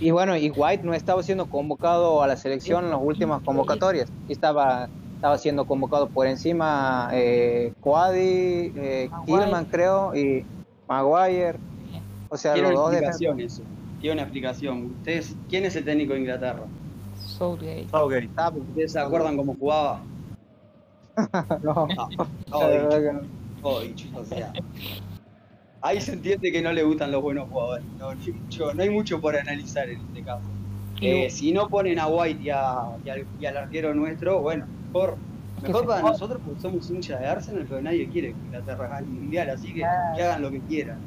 Y bueno, y White no estaba siendo convocado a la selección en las últimas convocatorias. Estaba, estaba siendo convocado por encima eh, Quadi, eh, creo, y Maguire. O sea, Tiene los una dos defensas. explicación eso. Tiene una explicación. Ustedes, ¿Quién es el técnico de Inglaterra? Southgate. Southgate. Ah, ¿Ustedes se acuerdan cómo jugaba? no, No, la todo verdad dicho, que no. todo dicho, o sea. Ahí se entiende que no le gustan los buenos jugadores. No, no hay, mucho, no hay mucho por analizar en este caso. Eh, si no ponen a White y, a- y al, y al arquero nuestro, bueno, mejor, mejor para nosotros porque somos hinchas de Arsenal, pero nadie quiere que Inglaterra gane el mundial, así que, hagan lo que quieran.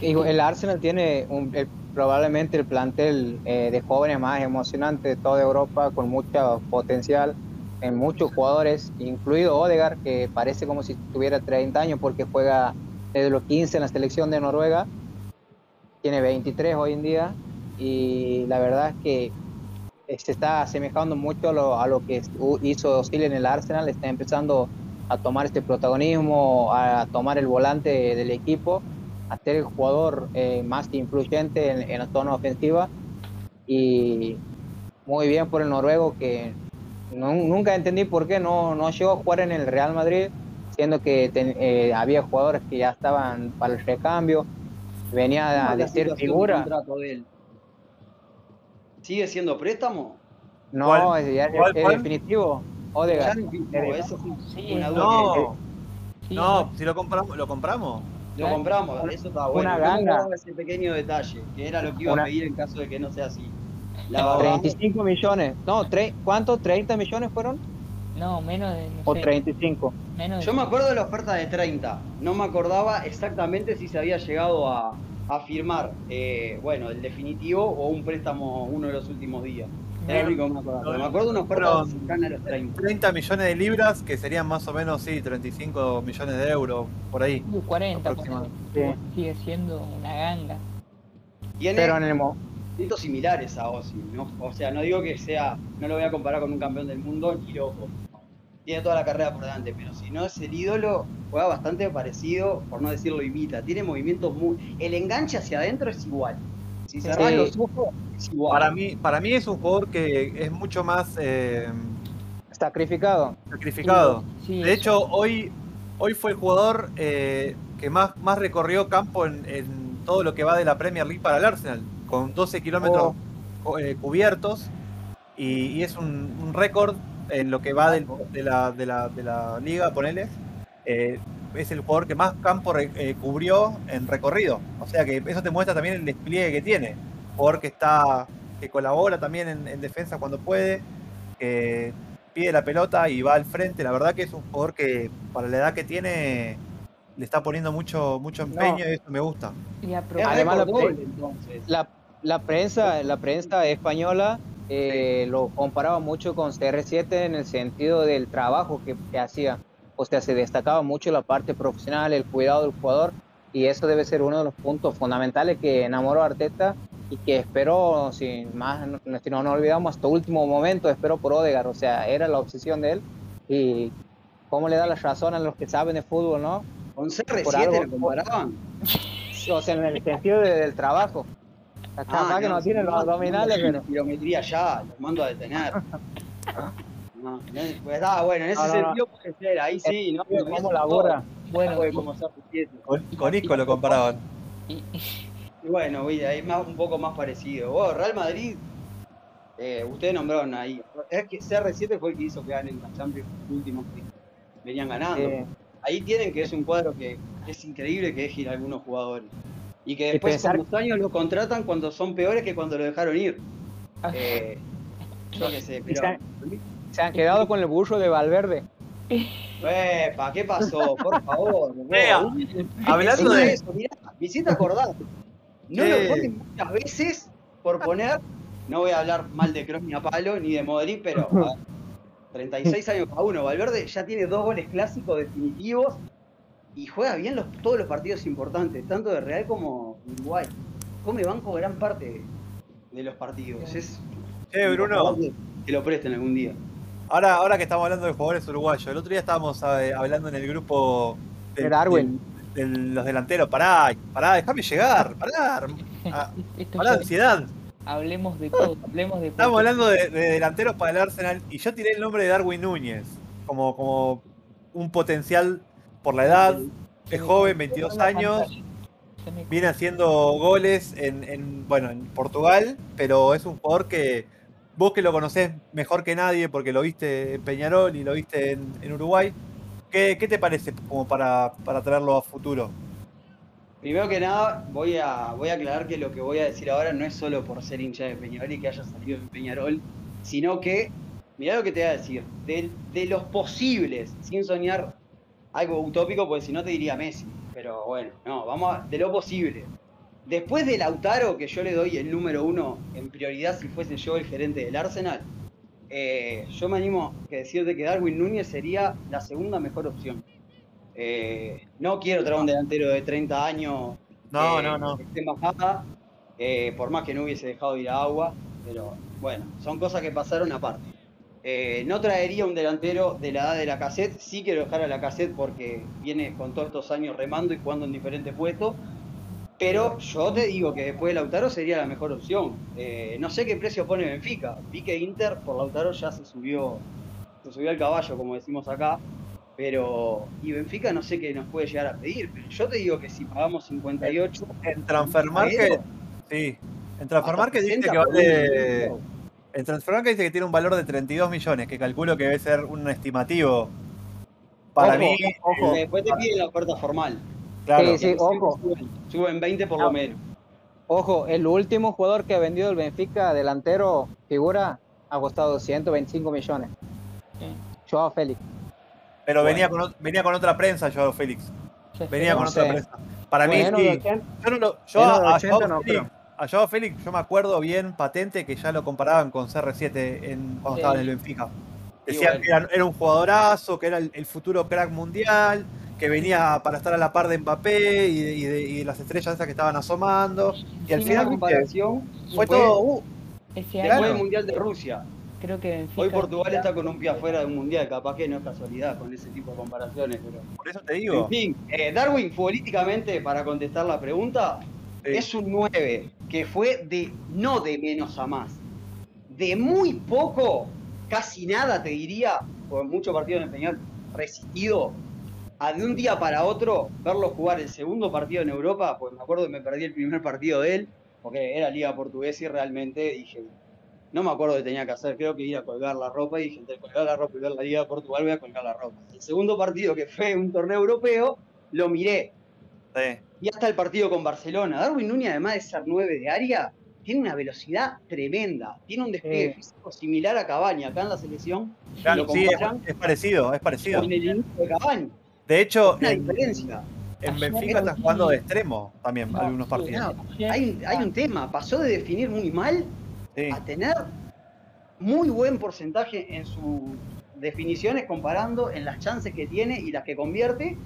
El Arsenal tiene un- el- probablemente el plantel eh, de jóvenes más emocionante de toda Europa, con mucho potencial, en muchos jugadores, incluido Odegaard, que parece como si tuviera 30 años porque juega desde los 15 en la selección de Noruega, tiene 23 hoy en día, y la verdad es que se está asemejando mucho a lo, a lo que hizo Ozil en el Arsenal, está empezando a tomar este protagonismo, a tomar el volante del equipo a ser el jugador eh, más influyente en, en la zona ofensiva. Y muy bien por el noruego que no- nunca entendí por qué no, no llegó a jugar en el Real Madrid siendo que ten- eh, había jugadores que ya estaban para el recambio. Venía ¿Cómo a decir figura. de él? ¿Sigue siendo préstamo? no ¿Cuál? es, ya es- ¿Cuál, es cuál? definitivo Odegaard no eso Sí, una no. que- No, Sí, no, si lo compramos, lo compramos. Lo compramos, eso está bueno. Una ganga. ese pequeño detalle, que era lo que iba Una- a pedir en caso de que no sea así. La verdad, 35 millones no tre- ¿cuánto? 30 millones fueron No, menos de. No o sé, 35 menos de yo me acuerdo de la oferta de 30. No me acordaba exactamente si se había llegado a, a firmar, eh, bueno, el definitivo o un préstamo uno de los últimos días. Era lo único que me acordaba. Pero me acuerdo de una oferta cercana a los 30. 30 millones de libras, que serían más o menos, sí, 35 millones de euros, por ahí. Uh, 40, Aproximadamente. ponele. sigue siendo una ganga. Tiene pero en el mo- distintos similares a Ozil, ¿no? O sea, no digo que sea, no lo voy a comparar con un campeón del mundo ni loco. Tiene toda la carrera por delante, pero si no es el ídolo, juega bastante parecido, por no decirlo imita. Tiene movimientos muy. El enganche hacia adentro es igual. Si cerrás Sí. los ojos, es igual. Para mí, para mí es un jugador que es mucho más eh, sacrificado sacrificado. Sí, De hecho, hoy, hoy fue el jugador eh, que más, más recorrió campo en, en todo lo que va de la Premier League para el Arsenal, con 12 kilómetros cu- eh, cubiertos, y, y es un, un récord en lo que va del- de, la, de, la, de la liga, ponele. Eh, es el jugador que más campo re- eh, cubrió en recorrido. O sea que eso te muestra también el despliegue que tiene. Jugador que está, que colabora también en, en defensa cuando puede, que pide la pelota y va al frente. La verdad que es un jugador que para la edad que tiene le está poniendo mucho, mucho empeño y eso me gusta. Y Además, la- la, la prensa la prensa española eh, lo comparaba mucho con CR7 en el sentido del trabajo que, que hacía o sea se destacaba mucho la parte profesional el cuidado del jugador y eso debe ser uno de los puntos fundamentales que enamoró a Arteta y que esperó, sin más, no, si no nos olvidamos, hasta último momento, esperó por Odegaard, o sea, era la obsesión de él y cómo le da la razón a los que saben de fútbol, ¿no? Con CR7 lo comparaban. O sea, en el sentido de- del trabajo. Capaz que no, tiene los abdominales, pero... Kilometría ya, los mando a detener. No, no, pues, ah, bueno, en ese No, no, no. sentido puede ser, ahí sí, ¿no? ¿Cómo labora? Bueno, como CR7. Con, con Isco lo comparaban. y- Y bueno, güey, ahí más, un poco más parecido. Vos, Real Madrid, eh, ustedes nombraron ahí. Es que CR7 fue el que hizo que ganen la Champions últimos que venían ganando. Eh, Ahí tienen que es un cuadro que es increíble que dejen algunos jugadores. Y que después pensar- con los años lo contratan cuando son peores que cuando lo dejaron ir. Eh, yo qué sé, pero... Se han quedado con el burro de Valverde. Epa, ¿qué pasó? Por favor. Vea, hablando de- eso, mirá, me hiciste acordar. No Sí. lo ponen muchas veces por poner, no voy a hablar mal de Kroos ni a Palo ni de Modric, pero a ver, 36 años cada uno. Valverde ya tiene dos goles clásicos definitivos y juega bien los, todos los partidos importantes, tanto de Real como Uruguay. Come banco gran parte de los partidos. Es Bruno, que lo presten algún día. ahora, ahora que estamos hablando de jugadores uruguayos, el otro día estábamos eh, hablando en el grupo De Darwin. de los delanteros. Pará, pará, déjame llegar, pará. Ah, pará, ansiedad. hablemos de todo, hablemos de Estamos hablando de, de delanteros para el Arsenal y yo tiré el nombre de Darwin Núñez como, como un potencial por la edad. Es joven, 22 años, viene haciendo goles en, en, bueno, en Portugal, pero es un jugador que vos que lo conocés mejor que nadie porque lo viste en Peñarol y lo viste en, en Uruguay, ¿qué, qué te parece como para, para traerlo a futuro? Primero que nada, voy a, voy a aclarar que lo que voy a decir ahora no es solo por ser hincha de Peñarol y que haya salido en Peñarol, sino que, mirá lo que te voy a decir, de, de los posibles, sin soñar algo utópico, porque si no te diría Messi, pero bueno, no, vamos a, de lo posible. Después de Lautaro, que yo le doy el número uno en prioridad si fuese yo el gerente del Arsenal, eh, yo me animo a decirte que Darwin Núñez sería la segunda mejor opción. Eh, no quiero traer un delantero de 30 años No, eh, no, no. que esté en bajada, eh, por más que no hubiese dejado ir a agua, pero bueno, son cosas que pasaron aparte. Eh, no traería un delantero de la edad de la cassette, sí quiero dejar a la cassette porque viene con todos estos años remando y jugando en diferentes puestos, pero yo te digo que después de Lautaro sería la mejor opción. Eh, no sé qué precio pone Benfica, vi que Inter por Lautaro ya se subió, se subió al caballo, como decimos acá, pero y Benfica no sé qué nos puede llegar a pedir, pero yo te digo que si pagamos 58, En Transfermarket, Aero, sí, en Transfermarket dice 60 que vale... En Transfermarket dice que tiene un valor de 32 millones, que calculo que debe ser un estimativo. Para Ojo, mí, ojo. Después te piden la oferta formal. claro, Sí, sí. Ojo. Suben, suben 20 por Ah. lo menos. Ojo, el último jugador que ha vendido el Benfica, delantero, figura, ha costado 125 millones. Sí, Joao Félix. pero bueno. venía, con, ot- venía con otra prensa, Joao Félix. Venía con otra prensa. Para mí, sí. de 80. Yo, no lo- yo a, 80 Joao no Félix, creo. A Joao Félix, yo me acuerdo bien patente que ya lo comparaban con CR7 en, cuando Sí. estaba en el Benfica. Decían que era, era un jugadorazo, que era el, el futuro crack mundial, que venía para estar a la par de Mbappé y de, y de- y de las estrellas esas que estaban asomando. Y al final comparación fue fue todo. uh, Ese año del Mundial de Rusia. creo que Benfica Hoy Portugal está con un pie afuera de un Mundial, capaz que no es casualidad con ese tipo de comparaciones. Pero... por eso te digo. En fin, eh, Darwin futbolísticamente, para contestar la pregunta, Sí. es un 9 que fue de no de menos a más. De muy poco, casi nada te diría, por muchos partidos en Peñarol, resistido, a de un día para otro verlo jugar el segundo partido en Europa, pues me acuerdo que me perdí el primer partido de él, porque era Liga Portuguesa y realmente dije, no me acuerdo qué tenía que hacer, creo que ir a colgar la ropa y dije, entre colgar la ropa y ver la Liga Portugal voy a colgar la ropa. El segundo partido que fue un torneo europeo, lo miré, Sí. y hasta el partido con Barcelona. Darwin Núñez, además de ser 9 de área, tiene una velocidad tremenda. Tiene un despliegue Sí. físico similar a Cavani. Acá en la selección Claro, lo sí, es, parecido, es parecido. con el inicio de Cavani. De hecho, Una en, diferencia. en Ayer Benfica está jugando de extremo también No, algunos partidos. No, hay, un- hay un tema. Pasó de definir muy mal Sí. a tener muy buen porcentaje en sus definiciones comparando en las chances que tiene y las que convierte.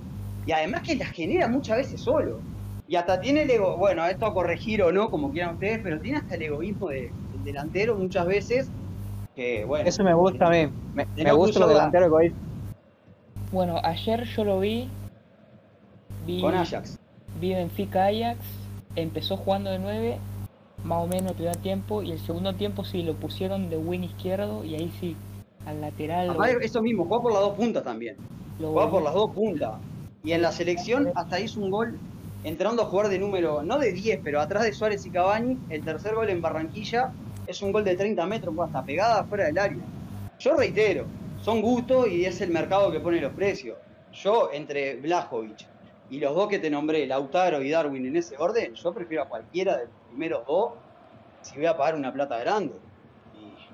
Y además que las genera muchas veces solo. Y hasta tiene el ego, bueno, esto a corregir o no, como quieran ustedes, pero tiene hasta el egoísmo de- del delantero muchas veces. Que bueno. Eso me gusta a mí. Me, De me no gusta los cruzarla. delanteros egoístas. Bueno, ayer yo lo vi. Vi, Con Ajax. vi Benfica Ajax. Empezó jugando de 9, más o menos el primer tiempo. Y el segundo tiempo sí lo pusieron de win izquierdo. Y ahí sí, al lateral. lo- eso mismo, juega por las dos puntas también. lo Juega por las dos puntas. Y en la selección hasta hizo un gol entrando a jugar de número, no de 10, pero atrás de Suárez y Cavani. El tercer gol en Barranquilla es un gol de 30 metros, pues, hasta pegada fuera del área. Yo reitero, son gustos y es el mercado que pone los precios. Yo, entre Blajovic y los dos que te nombré, Lautaro y Darwin en ese orden, yo prefiero a cualquiera de los primeros dos si voy a pagar una plata grande.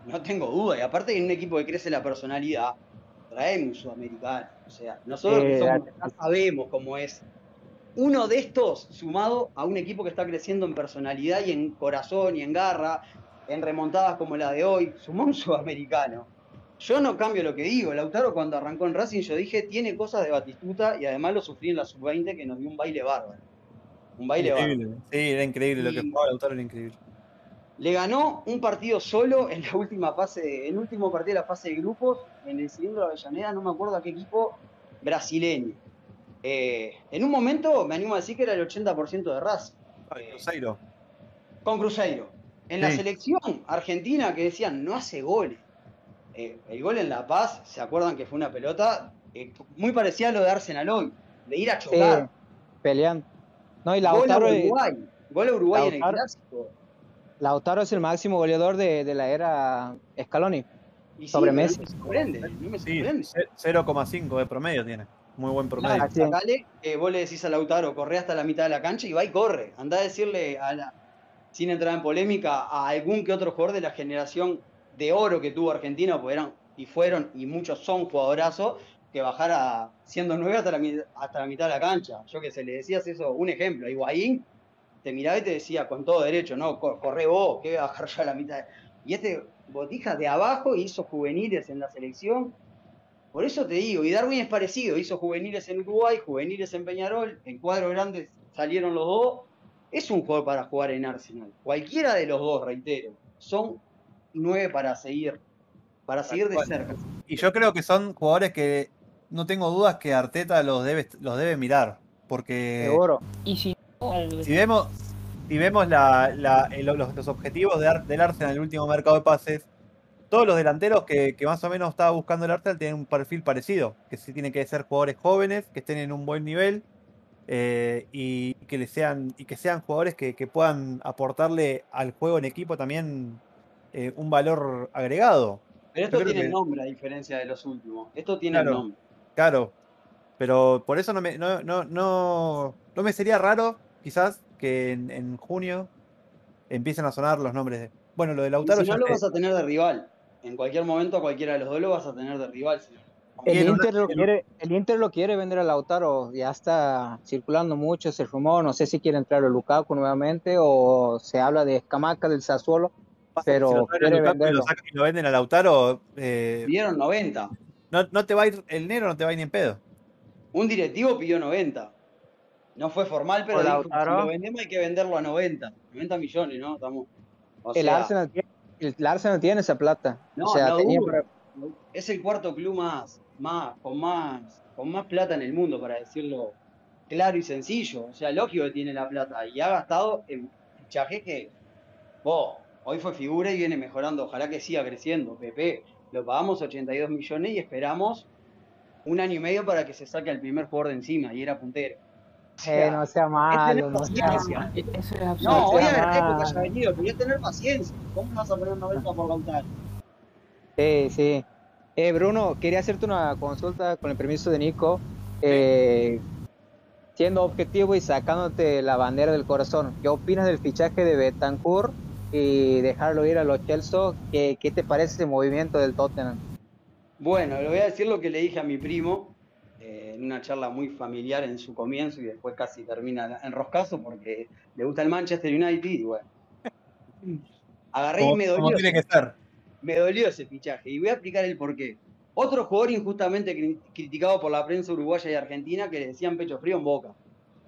Y no tengo duda. Y aparte en un equipo que crece la personalidad, traeme un sudamericano. O sea, nosotros que Eh, somos, ya sabemos cómo es. Uno de estos, sumado a un equipo que está creciendo en personalidad y en corazón y en garra, en remontadas como la de hoy, sumó un sudamericano. Yo no cambio lo que digo. Lautaro cuando arrancó en Racing yo dije, tiene cosas de Batistuta y además lo sufrí en la sub-20 que nos dio un baile bárbaro. Un baile bárbaro. Sí, era increíble lo que jugaba Lautaro, era increíble. Le ganó un partido solo en la última fase, en el último partido de la fase de grupos, en el cilindro de Avellaneda, no me acuerdo a qué equipo, brasileño. Eh, en un momento me animo a decir que era el 80% de Racing, Ay, Cruzeiro. con Cruzeiro. En la Sí. selección argentina que decían no hace goles. Eh, el gol en La Paz, ¿se acuerdan que fue una pelota? Eh, muy parecida a lo de Arsenal hoy, de ir a Sí, chocar. peleando. No, y gol a Lautaro, Uruguay, gol a Uruguay en el Lautaro- clásico. Lautaro es el máximo goleador de, de la era Scaloni. Y sí, sobre pero Messi. No me sorprende, no me Sí, sorprende. ce- 0,5 de promedio tiene. Muy buen promedio. Claro, Sí. sacale, eh, vos le decís a Lautaro, corre hasta la mitad de la cancha y va y corre. Andá a decirle, a la, sin entrar en polémica, a algún que otro jugador de la generación de oro que tuvo Argentina, pues eran y fueron, y muchos son jugadorazos, que bajara siendo nueve hasta la, mi- hasta la mitad de la cancha. Yo que se le decías eso, un ejemplo, a Higuaín te miraba y te decía con todo derecho, no, Co- corre vos, que voy a bajar yo a la mitad. Y este Botija de abajo hizo juveniles en la selección, por eso te digo, y Darwin es parecido, hizo juveniles en Uruguay, juveniles en Peñarol, en cuadros grandes salieron los dos. Es un jugador para jugar en Arsenal. Cualquiera de los dos, reitero, son nueve para seguir, para seguir de cerca. Y yo creo que son jugadores que no tengo dudas que Arteta los debe, los debe mirar. Porque Seguro. Y si si vemos, si vemos la- la- el- los, los objetivos de Ar- del Arsenal en el último mercado de pases, todos los delanteros que, que más o menos estaba buscando el Arsenal tienen un perfil parecido. Que sí tienen que ser jugadores jóvenes, que estén en un buen nivel. eh, y que le sean y que sean jugadores que, que puedan aportarle al juego en equipo también eh, un valor agregado. Pero esto tiene que- nombre a diferencia de los últimos. Esto tiene Claro. nombre. Claro, pero por eso no me, no, no, no, no me sería raro, quizás, que en, en junio empiecen a sonar los nombres de. Bueno, lo de Y Lautaro si no ya lo vas a tener de rival. En cualquier momento, a cualquiera de los dos lo vas a tener de rival. no. El Inter, lo quiere, el Inter lo quiere vender a Lautaro, ya está circulando mucho ese rumor, no sé si quiere entrar a Lukaku nuevamente o se habla de Escamaca del Sassuolo, pero si lo quiere sacan y lo venden a Lautaro, eh, Pidieron 90. no, no te va a ir el negro, no te va a ir ni en pedo. Un directivo pidió 90. No fue formal, pero dijo, si lo vendemos hay que venderlo a 90. 90 millones, ¿no? Estamos... o el, sea, Arsenal, tiene- el Arsenal tiene esa plata. No, o sea, no tenía es el cuarto club más, más, con más, con más plata en el mundo, para decirlo claro y sencillo. O sea, lógico que tiene la plata y ha gastado en fichajes que, vos, hoy fue figura y viene mejorando. Ojalá que siga creciendo. Pepe, lo pagamos 82 millones y esperamos un año y medio para que se saque al primer jugador de encima y era puntero. Eh, no sea malo, no sea eso es No, voy a ver que mal. haya venido, pero hay que tener paciencia. ¿Cómo vas a poner 90 por Lautaro? Sí, sí. Eh, Bruno, quería hacerte una consulta con el permiso de Nico. Eh, siendo objetivo y sacándote la bandera del corazón, ¿qué opinas del fichaje de Betancourt y dejarlo ir a los Chelsea? ¿Qué, qué te parece ese movimiento del Tottenham? Bueno, le voy a decir lo que le dije a mi primo una charla muy familiar en su comienzo y después casi termina en roscazo porque le gusta el Manchester United y bueno. Agarré y Como, me como dolió, tiene que ser. me dolió ese fichaje y voy a explicar el porqué. Otro jugador injustamente cri- criticado por la prensa uruguaya y argentina que le decían pecho frío en boca.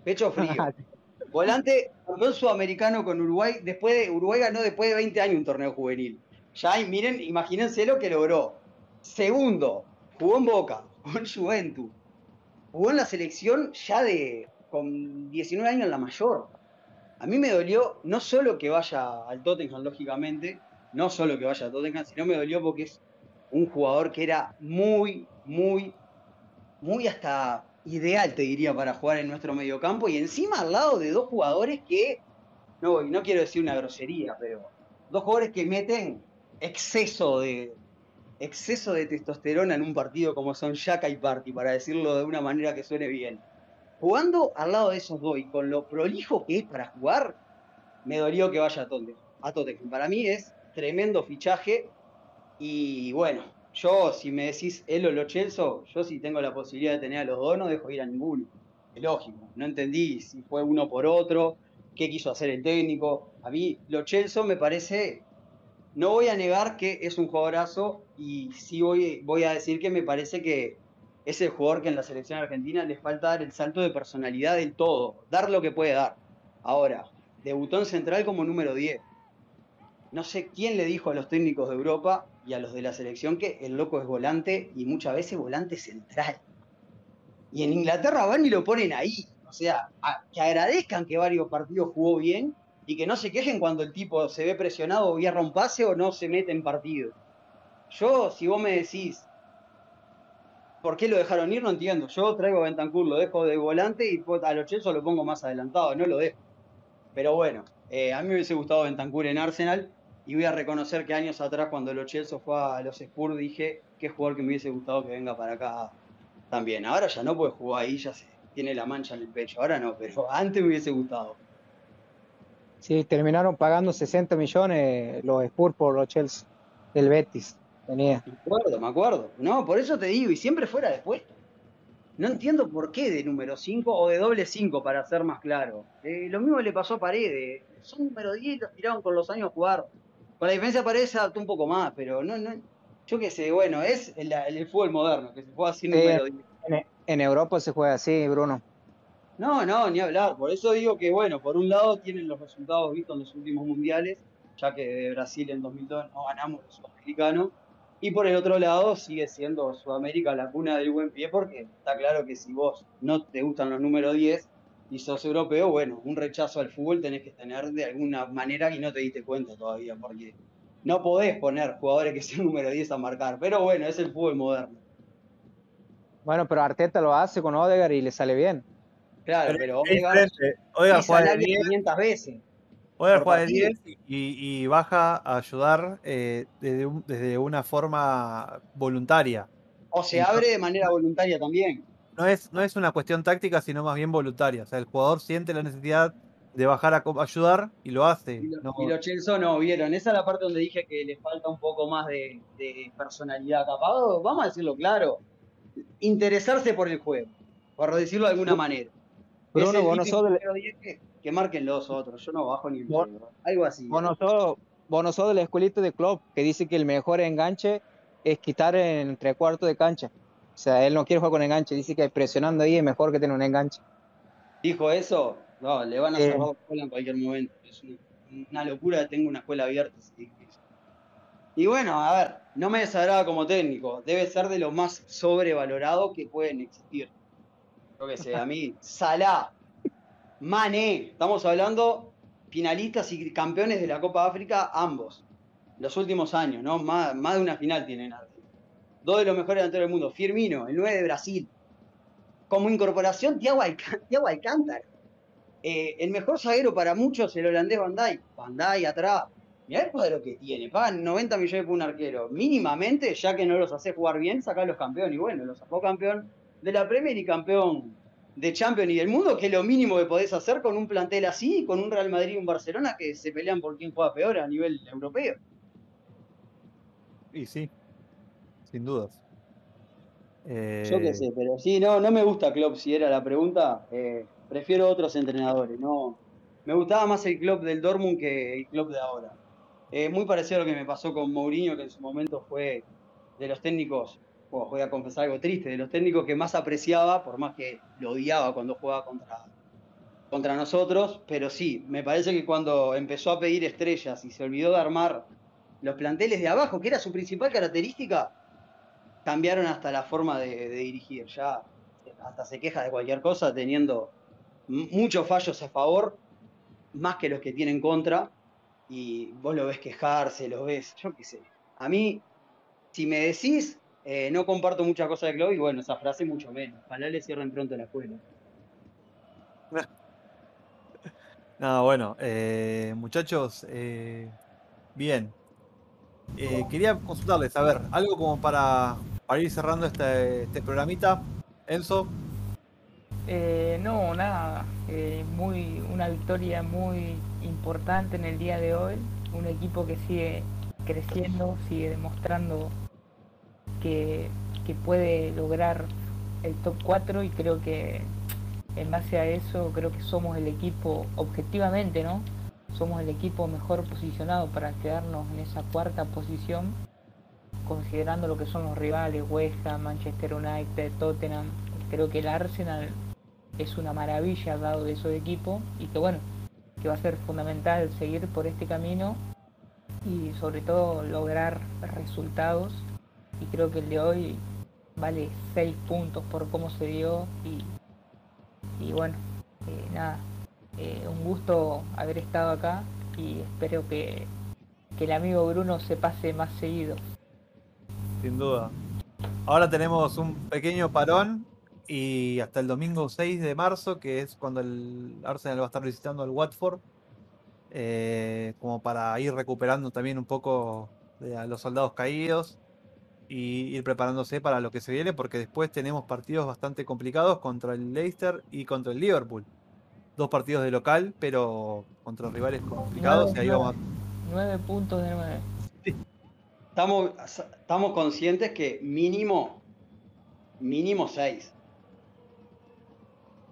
Pecho frío. Volante, campeón sudamericano con Uruguay. Después de, Uruguay ganó después de 20 años un torneo juvenil. Ya, miren, imagínense lo que logró. Segundo, jugó en Boca, jugó en Juventus. Jugó en la selección ya de con 19 años la mayor. A mí me dolió no solo que vaya al Tottenham, lógicamente, no solo que vaya al Tottenham, sino me dolió porque es un jugador que era muy, muy, muy hasta ideal, te diría, para jugar en nuestro mediocampo. Y encima al lado de dos jugadores que, no, no quiero decir una grosería, pero dos jugadores que meten exceso de, exceso de testosterona en un partido como son Shaka y Party, para decirlo de una manera que suene bien. Jugando al lado de esos dos y con lo prolijo que es para jugar, me dolió que vaya a Tottenham. A Tottenham. Para mí es tremendo fichaje y bueno, yo si me decís él o lo Chelsea, yo si tengo la posibilidad de tener a los dos no dejo ir a ninguno. Es lógico, no entendí si fue uno por otro, qué quiso hacer el técnico. A mí lo Chelsea me parece no voy a negar que es un jugadorazo y sí voy, a decir que me parece que es el jugador que en la selección argentina le falta dar el salto de personalidad del todo, dar lo que puede dar. Ahora, debutó en central como número 10. No sé quién le dijo a los técnicos de Europa y a los de la selección que el loco es volante y muchas veces volante central. Y en Inglaterra van y lo ponen ahí. O sea, que agradezcan que varios partidos jugó bien y que no se quejen cuando el tipo se ve presionado o vierra un pase o no se mete en partido. Yo, si vos me decís, ¿por qué lo dejaron ir? No entiendo. Yo traigo a Bentancur, lo dejo de volante y a los Chelsea lo pongo más adelantado, no lo dejo. Pero bueno, eh, a mí me hubiese gustado Bentancur en Arsenal y voy a reconocer que años atrás cuando los Chelsea fue a los Spurs dije qué jugador que me hubiese gustado que venga para acá también. Ahora ya no puede jugar ahí, ya se tiene la mancha en el pecho. Ahora no, pero antes me hubiese gustado. Sí, terminaron pagando 60 millones los Spurs por los Chelsea del Betis. Tenía. Me acuerdo, me acuerdo. No, por eso te digo, y siempre fuera de puesto. No entiendo por qué de número 5 o de doble 5, para ser más claro. Eh, lo mismo le pasó a Paredes. Son número 10 y los tiraron con los años a jugar. Con la diferencia Paredes se adaptó un poco más, pero no, no. Yo qué sé, bueno, es el, fútbol moderno, que se juega así número 10. en Europa se juega así, Bruno. No, no, ni hablar. Por eso digo que, bueno, por un lado tienen los resultados vistos en los últimos mundiales, ya que de Brasil en 2002 no ganamos los sudamericanos. Y por el otro lado sigue siendo Sudamérica la cuna del buen pie, porque está claro que si vos no te gustan los números 10 y sos europeo, bueno, un rechazo al fútbol tenés que tener de alguna manera y no te diste cuenta todavía, porque no podés poner jugadores que sean número 10 a marcar. Pero bueno, es el fútbol moderno. Bueno, pero Arteta lo hace con Odegaard y le sale bien. Claro, pero, Oiga, juega de 500 veces. Oiga juega de 10 y, baja a ayudar eh, desde, una forma voluntaria. O se abre de manera voluntaria también. No es, no es una cuestión táctica, sino más bien voluntaria. O sea, el jugador siente la necesidad de bajar a ayudar y lo hace. Y, los Chelsea no vieron. Esa es la parte donde dije que le falta un poco más de, personalidad. Capaz, vamos a decirlo claro, interesarse por el juego, por decirlo de alguna manera. Bruno, vos no sos que, marquen los otros, yo no bajo ni un algo así. Vos no, sos, vos de la escuelita de club que dice que el mejor enganche es quitar en tres cuartos de cancha. O sea, él no quiere jugar con enganche, dice que presionando ahí es mejor que tener un enganche. ¿Dijo eso? No, le van a cerrar la escuela en cualquier momento. Es una, locura, tengo una escuela abierta. Y bueno, a ver, no me desagrada como técnico, debe ser de lo más sobrevalorado que pueden existir yo qué sé, a mí, Salah, Mané, estamos hablando finalistas y campeones de la Copa África, ambos, los últimos años, ¿no? Más, de una final tienen. Dos de los mejores delanteros del mundo, Firmino, el 9 de Brasil. Como incorporación, Thiago, Alcántara. Eh, el mejor zaguero para muchos, el holandés Van Dijk. Van Dijk atrás. Mirá el cuadro que tiene, pagan 90 millones por un arquero. Mínimamente, ya que no los hace jugar bien, saca los campeones. Y bueno, los sacó campeón de la Premier y campeón de Champions y del mundo, que es lo mínimo que podés hacer con un plantel así, con un Real Madrid y un Barcelona que se pelean por quién juega peor a nivel europeo. Y sí, sin dudas. Yo qué sé, pero sí, no, no me gusta Klopp, si era la pregunta. Eh, prefiero otros entrenadores. No, me gustaba más el club del Dortmund que el club de ahora. Eh, muy parecido a lo que me pasó con Mourinho, que en su momento fue de los técnicos voy a confesar algo triste, de los técnicos que más apreciaba, por más que lo odiaba cuando jugaba contra, contra nosotros, pero sí, me parece que cuando empezó a pedir estrellas y se olvidó de armar los planteles de abajo, que era su principal característica, cambiaron hasta la forma de, dirigir. Ya hasta se queja de cualquier cosa, teniendo muchos fallos a favor, más que los que tienen contra, y vos lo ves quejarse, lo ves, yo qué sé. A mí, si me decís, eh, no comparto muchas cosas de Klopp, y bueno, esa frase mucho menos. Ojalá le cierren pronto la escuela. No, bueno, eh, muchachos, eh, bien. Eh, quería consultarles, a ver, algo como para, ir cerrando este, este programita. Enzo. no, nada. muy, una victoria muy importante en el día de hoy. Un equipo que sigue creciendo, sigue demostrando que, puede lograr el top 4 y creo que en base a eso creo que somos el equipo, objetivamente, ¿no? Somos el equipo mejor posicionado para quedarnos en esa cuarta posición, considerando lo que son los rivales, West Ham, Manchester United, Tottenham. Creo que el Arsenal es una maravilla al lado de esos equipos y que bueno, que va a ser fundamental seguir por este camino y sobre todo lograr resultados y creo que el de hoy vale 6 puntos por cómo se dio y y bueno, eh, nada, eh, un gusto haber estado acá y espero que, el amigo Bruno se pase más seguido. Sin duda. Ahora tenemos un pequeño parón y hasta el domingo 6 de marzo, que es cuando el Arsenal va a estar visitando al Watford, eh, como para ir recuperando también un poco de a los soldados caídos y ir preparándose para lo que se viene, porque después tenemos partidos bastante complicados contra el Leicester y contra el Liverpool. Dos partidos de local, pero contra rivales complicados. Nueve, y ahí vamos nueve puntos de nueve. Estamos, estamos conscientes que mínimo, mínimo seis.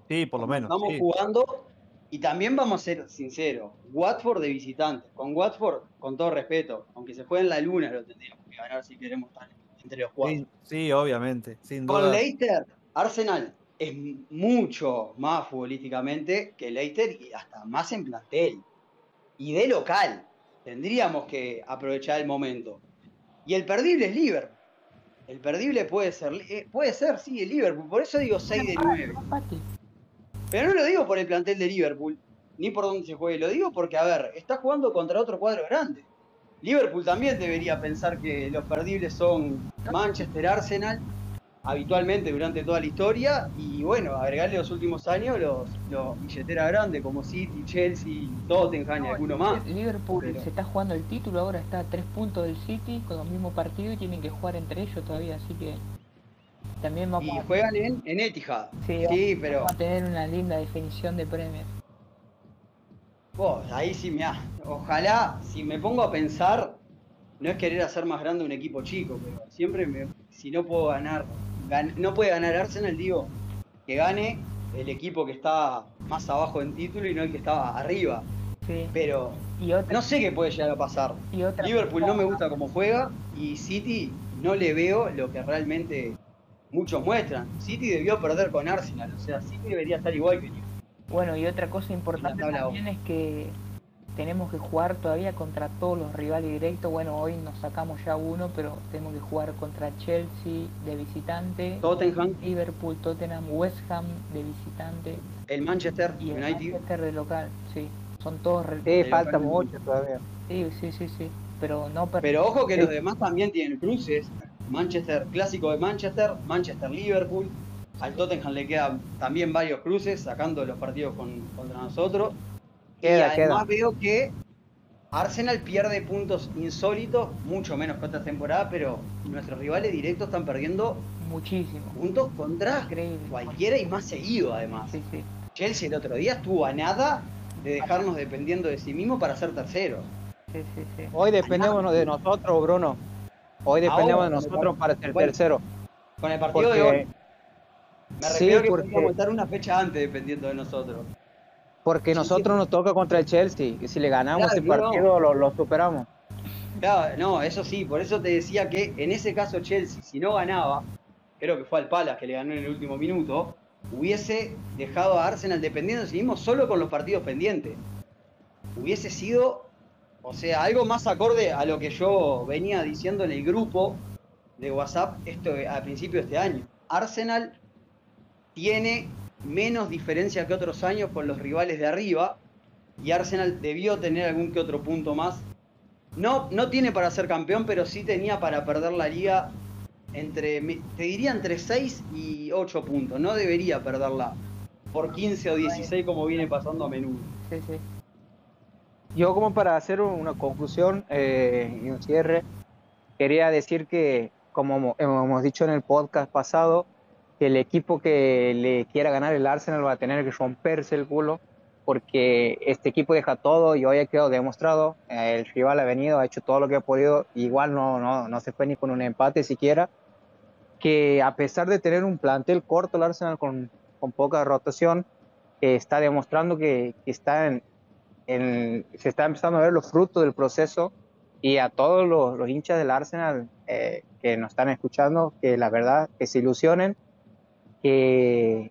Sí, por lo menos. Estamos jugando y también vamos a ser sinceros. Watford de visitante. Con Watford, con todo respeto, aunque se juegue en la luna, lo tendríamos que ganar si queremos estar entre los cuatro. Sí, obviamente, sin duda. Con Leicester, Arsenal es mucho más futbolísticamente que Leicester y hasta más en plantel. Y de local. Tendríamos que aprovechar el momento. Y el perdible es Liverpool. El perdible puede ser, eh, puede ser, sí, el Liverpool. Por eso digo 6 de 9. Pero no lo digo por el plantel de Liverpool, ni por dónde se juegue. Lo digo porque, a ver, está jugando contra otro cuadro grande. Liverpool también debería pensar que los perdibles son Manchester, Arsenal, habitualmente durante toda la historia, y bueno, agregarle los últimos años los, los billeteras grandes como City, Chelsea, Tottenham y alguno más. Liverpool se está jugando el título, ahora está a tres puntos del City con los mismos partidos y tienen que jugar entre ellos todavía, así que también vamos Y juegan en, en Etihad. Sí, pero... Vamos a tener una linda definición de premios ahí sí me Ojalá, si me pongo a pensar, no es querer hacer más grande un equipo chico, pero siempre me, si no puedo ganar, no puede ganar Arsenal, digo, que gane el equipo que está más abajo en título y no el que estaba arriba. Pero no sé qué puede llegar a pasar. Liverpool no me gusta cómo juega y City no le veo lo que realmente muchos muestran. City debió perder con Arsenal, o sea, City debería estar igual que Liverpool. Bueno, y otra cosa importante también es que tenemos que jugar todavía contra todos los rivales directos. Bueno, hoy nos sacamos ya uno, pero tenemos que jugar contra Chelsea de visitante, Tottenham, Liverpool, Tottenham, West Ham de visitante, el Manchester y el Manchester de local. Sí, son todos. Sí, falta mucho todavía. Sí, sí, sí, sí. Pero no. Pero ojo que los demás también tienen cruces. Manchester, clásico de Manchester, Manchester, Liverpool, al Tottenham le quedan también varios cruces, sacando los partidos contra nosotros. y además veo que Arsenal pierde puntos insólitos, mucho menos que esta temporada, pero nuestros rivales directos están perdiendo muchísimo puntos contra cualquiera y más seguido además. Chelsea el otro día estuvo a nada de dejarnos dependiendo de sí mismo para ser terceros. Hoy dependemos de nosotros, Bruno. Hoy dependemos de nosotros para ser tercero. Con el partido de hoy me refiero sí, que porque... estar una fecha antes dependiendo de nosotros. Porque nosotros nos toca contra el Chelsea y si le ganamos el partido lo, superamos. Claro, no, eso sí, por eso te decía que en ese caso Chelsea, si no ganaba, creo que fue al Palace que le ganó en el último minuto, hubiese dejado a Arsenal dependiendo de sí mismo solo con los partidos pendientes. Hubiese sido, o sea, algo más acorde a lo que yo venía diciendo en el grupo de WhatsApp esto a principio de este año. Arsenal tiene menos diferencia que otros años con los rivales de arriba y Arsenal debió tener algún que otro punto más. No, no tiene para ser campeón, pero sí tenía para perder la liga entre, te diría entre 6 y 8 puntos. No debería perderla por 15 o 16 como viene pasando a menudo. Sí, sí. Yo como para hacer una conclusión eh, y un cierre, quería decir que, como hemos dicho en el podcast pasado, que el equipo que le quiera ganar el Arsenal va a tener que romperse el culo porque este equipo deja todo y hoy ha quedado demostrado. El rival ha venido, ha hecho todo lo que ha podido, igual no, no, no se fue ni con un empate siquiera. Que a pesar de tener un plantel corto, el Arsenal con, con poca rotación, está demostrando que, está en, se está empezando a ver los frutos del proceso. Y a todos los, los hinchas del Arsenal eh, que nos están escuchando, que la verdad que se ilusionen, que,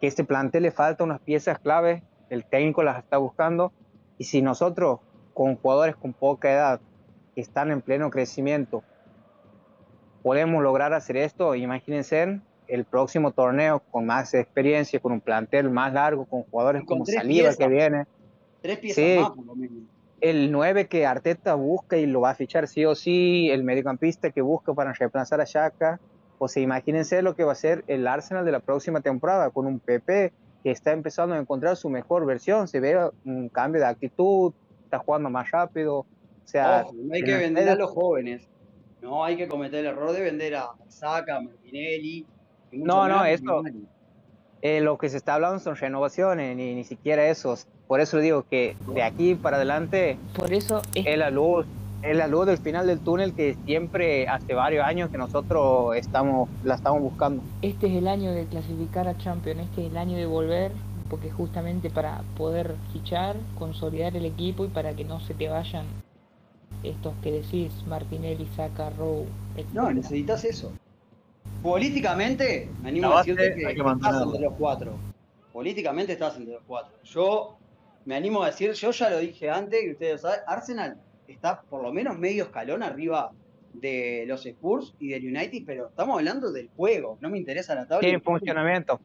que este plantel le falta unas piezas claves el técnico las está buscando y si nosotros con jugadores con poca edad que están en pleno crecimiento podemos lograr hacer esto, imagínense el próximo torneo con más experiencia, con un plantel más largo, con jugadores como Saliba que viene. Tres piezas más, por lo menos. El 9 que Arteta busca y lo va a fichar sí o sí, el mediocampista que busca para reemplazar a Shaka. O sea, imagínense lo que va a ser el Arsenal de la próxima temporada con un PP que está empezando a encontrar su mejor versión, se ve un cambio de actitud, está jugando más rápido. O sea, no hay que vender a los jóvenes, no hay que cometer el error de vender a Saka, Martinelli. No, no, esto, eh, lo que se está hablando son renovaciones, ni, ni siquiera esos. Por eso digo que de aquí para adelante Por eso es la luz es la luz del final del túnel que siempre hace varios años que nosotros estamos la estamos buscando. Este es el año de clasificar a Champions, este es el año de volver, porque justamente para poder fichar, consolidar el equipo y para que no se te vayan estos que decís, Martinelli, Saca, Rowe, No, necesitas eso. Políticamente, me animo a decirte que, estás entre los cuatro. Políticamente estás entre los cuatro. Yo me animo a decir, yo ya lo dije antes, y ustedes saben, Arsenal está por lo menos medio escalón arriba de los Spurs y del United, pero estamos hablando del juego, no me interesa la tabla. Y en funcionamiento.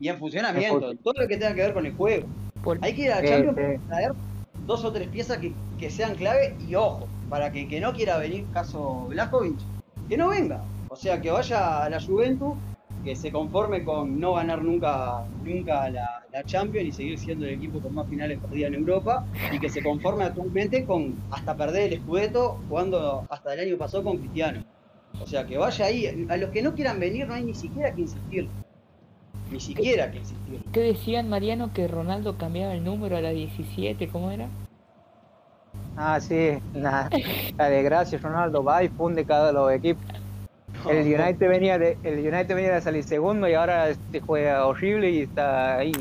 Y en funcionamiento, todo lo que tenga que ver con el juego. Hay que ir a Champions para traer dos o tres piezas que, que, sean clave y ojo, para que que no quiera venir caso Blajovic, que no venga. O sea, que vaya a la Juventus que se conforme con no ganar nunca, nunca la, la, Champions y seguir siendo el equipo con más finales perdidas en Europa y que se conforme actualmente con hasta perder el Scudetto jugando hasta el año pasado con Cristiano. O sea, que vaya ahí. A los que no quieran venir no hay ni siquiera que insistir. Ni siquiera que insistir. ¿Qué decían, Mariano, que Ronaldo cambiaba el número a la 17? ¿Cómo era? Ah, sí, la, la desgracia, Ronaldo va y funde cada los equipos. El United venía de, el United venía de salir segundo y ahora este juega horrible y está ahí.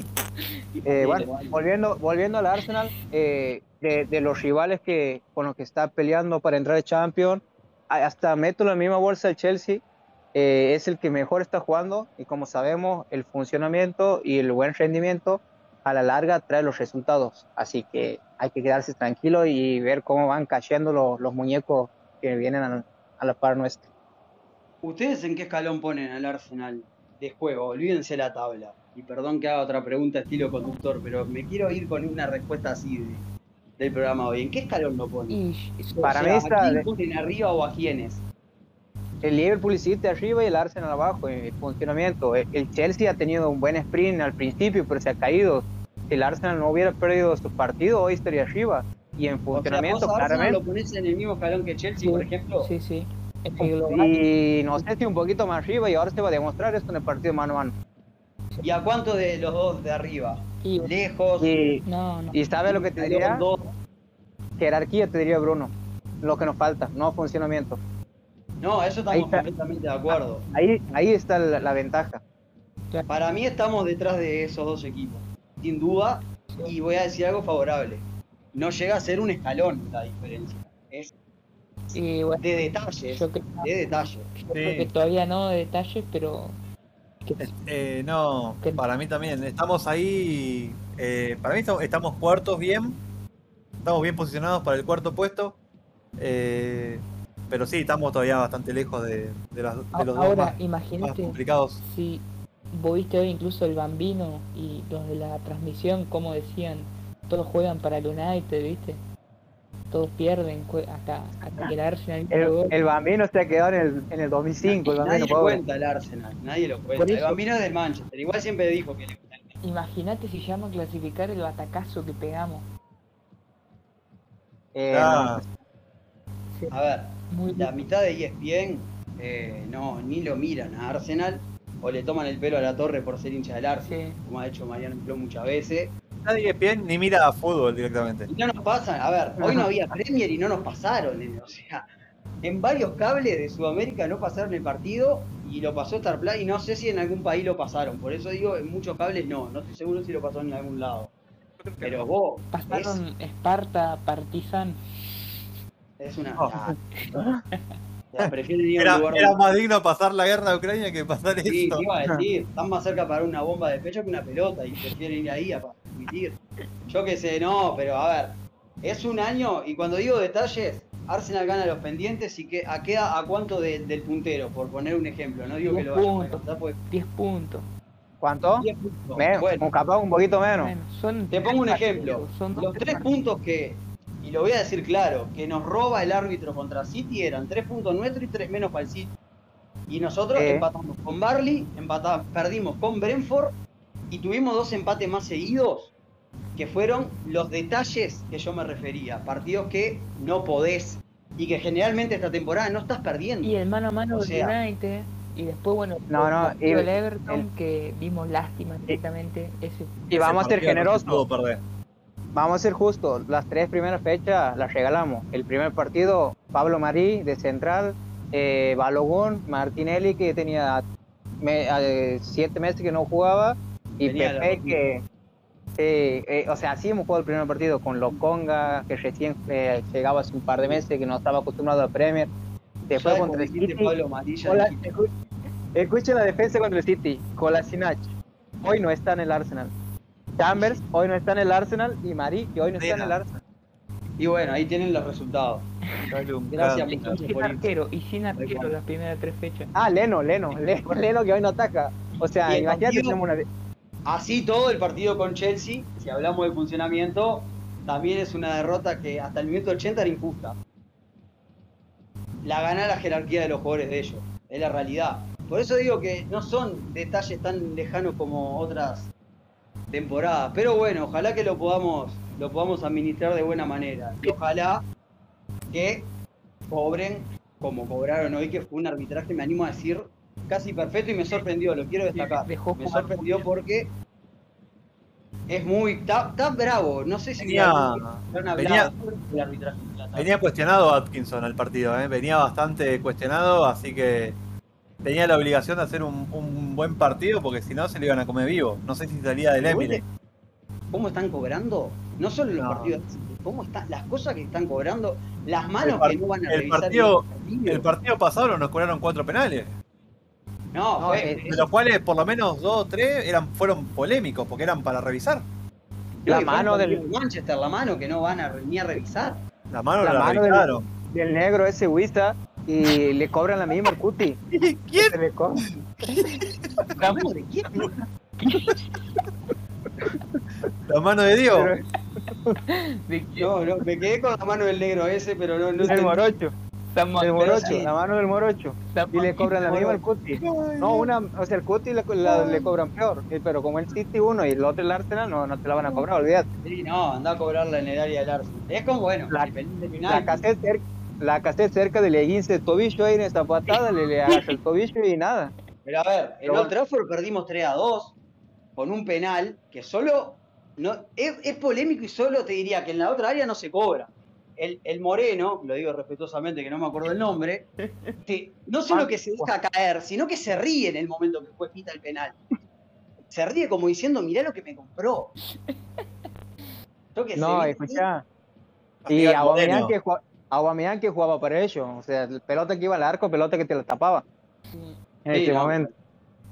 Eh, bueno, volviendo, volviendo al Arsenal, eh, de, los rivales que con los que está peleando para entrar a Champions, hasta meto la misma bolsa el Chelsea, eh, es el que mejor está jugando y como sabemos, el funcionamiento y el buen rendimiento a la larga trae los resultados. Así que hay que quedarse tranquilo y ver cómo van cayendo los, los muñecos que vienen a, a la par nuestra. ¿Ustedes en qué escalón ponen al Arsenal de juego? Olvídense la tabla. Y perdón que haga otra pregunta estilo conductor, pero me quiero ir con una respuesta así del programa hoy. ¿En qué escalón lo ponen? Para mí está... ¿A quién ponen arriba o a quiénes? El Liverpool City arriba y el Arsenal abajo en funcionamiento. El Chelsea ha tenido un buen sprint al principio, pero se ha caído. Si el Arsenal no hubiera perdido su partido, hoy estaría arriba. Y en funcionamiento, o sea, claramente. lo pones en el mismo escalón que Chelsea, por ejemplo? Sí, sí. Y no sé si un poquito más arriba y ahora se va a demostrar esto en el partido mano a mano. ¿Y a cuánto de los dos de arriba? ¿Lejos? Y, no, no. ¿Y sabe lo que te diría? Jerarquía te diría Bruno. Lo que nos falta, no funcionamiento. No, eso estamos completamente de acuerdo. Ahí, ahí está la, ventaja. Para mí estamos detrás de esos dos equipos, sin duda, y voy a decir algo favorable. No llega a ser un escalón la diferencia. Es de detalles. de detalles. Yo creo que todavía no de detalles, pero Eh, no, ¿Qué? para mí también. Estamos ahí. eh, para mí estamos, estamos cuartos bien. Estamos bien posicionados para el cuarto puesto. eh, pero sí, estamos todavía bastante lejos de, de las- de los dos Ahora, más, más imagínate complicados. si vos viste hoy incluso el Bambino y los de la transmisión, como decían, todos juegan para el United, ¿viste? Todos pierden hasta, hasta que el Arsenal El, el Bambino se ha quedado en el, en el 2005, el nadie lo cuenta el Arsenal, nadie lo cuenta. El Bambino es del Manchester, igual siempre dijo que le gusta el Imagínate si llama a clasificar el batacazo que pegamos. Eh, Ah, A ver, Muy la mitad de ESPN eh, no, ni lo miran a Arsenal o le toman el pelo a la torre por ser hincha del Arsenal, Sí. como ha hecho Mariano Plum muchas veces. Nadie bien ni mira a fútbol directamente. Y no nos pasan, a ver, hoy no había Premier y no nos pasaron, eh, o sea, en varios cables de Sudamérica no pasaron el partido y lo pasó Star Play y no sé si en algún país lo pasaron, por eso digo, en muchos cables no, no estoy seguro si lo pasó en algún lado. Pero vos, Pasaron Esparta, Partizan. es, es una... Oh. ya, prefieren ir a Era, un lugar era donde- más digno pasar la guerra de Ucrania que pasar Sí, esto. te iba a decir, están más cerca para una bomba de pecho que una pelota y prefieren ir ahí a transmitir. Yo qué sé, no, pero a ver, es un año y cuando digo detalles, Arsenal gana los pendientes y que, a, queda a cuánto de- del puntero, por poner un ejemplo. No digo que lo vayan a Puntos. alcanzar, porque 10 puntos. ¿Cuánto? 10 puntos. Menos, Bueno, capaz un poquito menos. Son te pongo un ejemplo. partidos, son dos, Los tres partidos. puntos que, y lo voy a decir claro, que nos roba el árbitro contra City eran tres puntos nuestros y tres menos para el City. Y nosotros Eh. empatamos con Barley, empatamos, perdimos con Brentford y tuvimos dos empates más seguidos que fueron los detalles que yo me refería. Partidos que no podés y que generalmente esta temporada no estás perdiendo. Y el mano a mano O del sea- United. Y después, bueno, No, el no, y- del Everton, el- que vimos lástima directamente. Ese Y vamos a ser partido no Vamos a ser justos. Las tres primeras fechas las regalamos. El primer partido, Pablo Marí de central, eh, Balogun, Martinelli que tenía me- eh, siete meses que no jugaba y Tenía la Pepe que eh, o sea, así hemos jugado el primer partido con Loconga, que recién eh, llegaba hace un par de meses, que no estaba acostumbrado a Premier. Después Ya contra el City. Pablo Amarilla, Hola, dijiste- escu- escuchen la defensa contra el City. Kolasinac, hoy no está en el Arsenal. Chambers, hoy no está en el Arsenal. Y Marí, que hoy no está en el Arsenal. Y bueno, ahí tienen los resultados. Gracias, Y sin arquero, y sin arquero las primeras tres fechas. Ah, Leno, Leno, Leno, Leno que hoy no ataca. O sea, imagínate, partido- tenemos una... Así todo el partido con Chelsea, si hablamos de funcionamiento, también es una derrota que hasta el minuto 80 era injusta. La gana la jerarquía de los jugadores de ellos, es la realidad. Por eso digo que no son detalles tan lejanos como otras temporadas. Pero bueno, ojalá que lo podamos, lo podamos administrar de buena manera. Y ojalá que cobren como cobraron hoy, que fue un arbitraje, me animo a decir, casi perfecto y me sorprendió, lo quiero destacar. Me sorprendió porque es muy. Está, está bravo. No sé si Venía- venía- arbitraje. Venía cuestionado Atkinson al partido, ¿eh? venía bastante cuestionado, así que tenía la obligación de hacer un, un buen partido porque si no se le iban a comer vivo. No sé si salía del Emily. ¿Cómo están cobrando? No solo los No. partidos, cómo están, las cosas que están cobrando, las manos que no van a el revisar. partido- el partido. El partido pasado nos cobraron cuatro penales, No, No, fue. eh, de los cuales por lo menos dos o tres eran, fueron polémicos porque eran para revisar. La mano del- Manchester, la mano que no van a, ni a revisar. La mano La la, mano del- revisaron. del negro ese Wista y le cobran la misma al Cuti. ¿Quién? Se le ¿La mano de quién? La mano de Dios. De- No, no, me quedé con la mano del negro ese, pero no, no El morocho, el morocho, la mano del morocho. Y le cobran la misma al Cuti. No, una, o sea, el Cuti le, la- le cobran peor, eh, pero como el City uno y el otro el Arsenal, no, no te la van a cobrar, olvídate. Sí, no, anda a cobrarla en el área del Arsenal. Es como, bueno, La-. La la casé cerca del esguince de tobillo ahí en esa patada, le, le agarra el tobillo y nada. Pero a ver, en Old Trafford perdimos 3 a 2 con un penal que solo no es, es polémico y solo te diría que en la otra área no se cobra. El, el Moreno, lo digo respetuosamente que no me acuerdo el nombre, que no solo que se deja caer, sino que se ríe en el momento que el juez pita el penal. Se ríe como diciendo, mirá lo que me compró. Que No, escuchá. Y Moreno. que, Aubameyang que jugaba para ellos, o sea, pelota que iba al arco, pelota que te la tapaba Sí. en Sí, no. momento.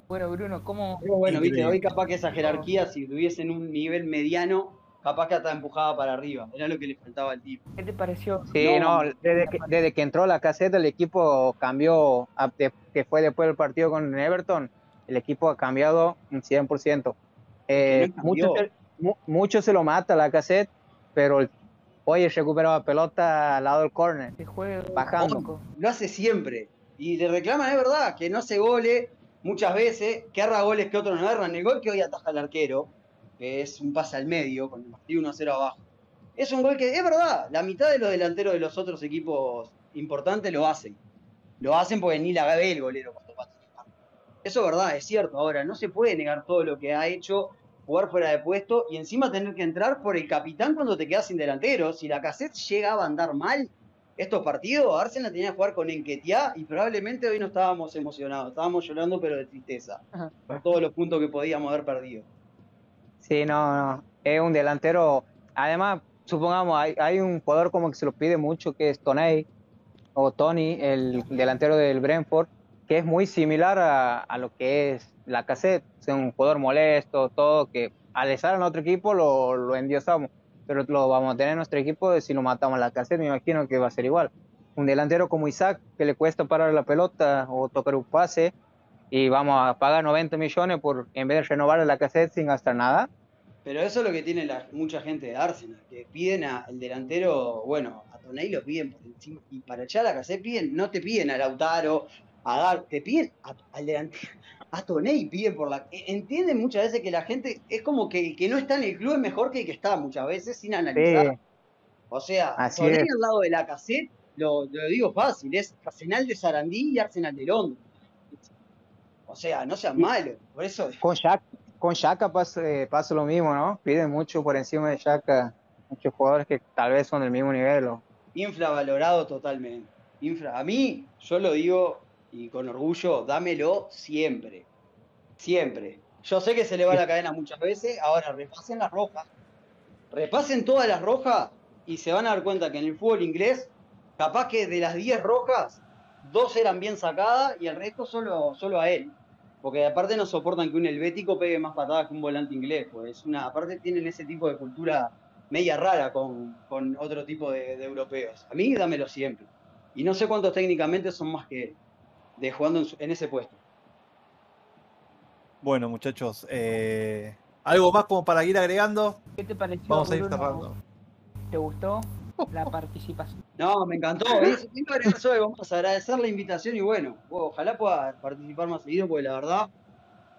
Bueno, Bruno, ¿cómo, Pero bueno, viste, hoy capaz que esa jerarquía, si tuviesen un nivel mediano, capaz que hasta empujaba para arriba. Era lo que le faltaba al tipo. qué te pareció? Sí, No, no, desde que, desde que entró la caseta el equipo cambió, a- de- que fue después del partido con Everton, el equipo ha cambiado un 100%. Eh, no mucho, mucho se lo mata la cassette, pero el- hoy recuperaba pelota al lado del corner. Se juega Bajando. poco. Lo hace siempre. Y le reclaman, es verdad, que no se gole muchas veces, que erra goles que otros no erran. El gol que hoy ataja el arquero, que es un pase al medio, con el partido 1-0 abajo. Es un gol que, es verdad, la mitad de los delanteros de los otros equipos importantes lo hacen. Lo hacen porque ni la ve el golero cuando va a atajar. Eso es verdad, es cierto. Ahora, no se puede negar todo lo que ha hecho jugar fuera de puesto y encima tener que entrar por el capitán cuando te quedas sin delantero. Si la cassette llegaba a andar mal, estos partidos, Arsenal tenía que jugar con Enquetia y probablemente hoy no estábamos emocionados, estábamos llorando pero de tristeza Ajá. por todos los puntos que podíamos haber perdido. Sí, no, no, es un delantero. Además, supongamos, hay, hay un jugador como que se lo pide mucho, que es Toney, o Tony, el delantero del Brentford, que es muy similar a, a lo que es la cassette. Es un jugador molesto, todo, que al estar en otro equipo lo, lo endiosamos, pero lo vamos a tener en nuestro equipo si lo matamos la cassette, me imagino que va a ser igual. Un delantero como Isaac, que le cuesta parar la pelota o tocar un pase, y vamos a pagar 90 millones por en vez de renovar la cassette sin gastar nada. Pero eso es lo que tiene la, mucha gente de Arsenal, que piden al delantero, bueno, a Toney lo piden por encima, y para echar a Cassette piden, no te piden a Lautaro, a Gar, te piden a- al delantero, a Toney piden por la... e- Entienden muchas veces que la gente, es como que el que no está en el club es mejor que el que está muchas veces sin analizar. Sí, O sea, Así Toney es. al lado de la cassette, lo, lo digo fácil, es Arsenal de Sarandí y Arsenal de Londres. O sea, no sean malos, por eso... con Shaka pasa, eh, pasa lo mismo, ¿no? Piden mucho por encima de Shaka, muchos jugadores que tal vez son del mismo nivel. o- Infravalorado totalmente. Infra. A mí, yo lo digo y con orgullo, dámelo siempre. Siempre. Yo sé que se le va la cadena muchas veces, ahora repasen las rojas. Repasen todas las rojas y se van a dar cuenta que en el fútbol inglés, capaz que de las 10 rojas, dos eran bien sacadas y el resto solo, solo a él. Porque aparte no soportan que un helvético pegue más patadas que un volante inglés. Pues es una, aparte tienen ese tipo de cultura media rara con, con otro tipo de, de europeos. A mí dámelo siempre. Y no sé cuántos técnicamente son más que él, de jugando en, su- en ese puesto. Bueno, muchachos, eh, algo más como para ir agregando. ¿Qué te pareció? Vamos a ir Bruno? cerrando. ¿Te gustó la participación? No, me encantó. Quiero agregar algo más, agradecer la invitación y bueno, bueno, ojalá pueda participar más seguido porque la verdad,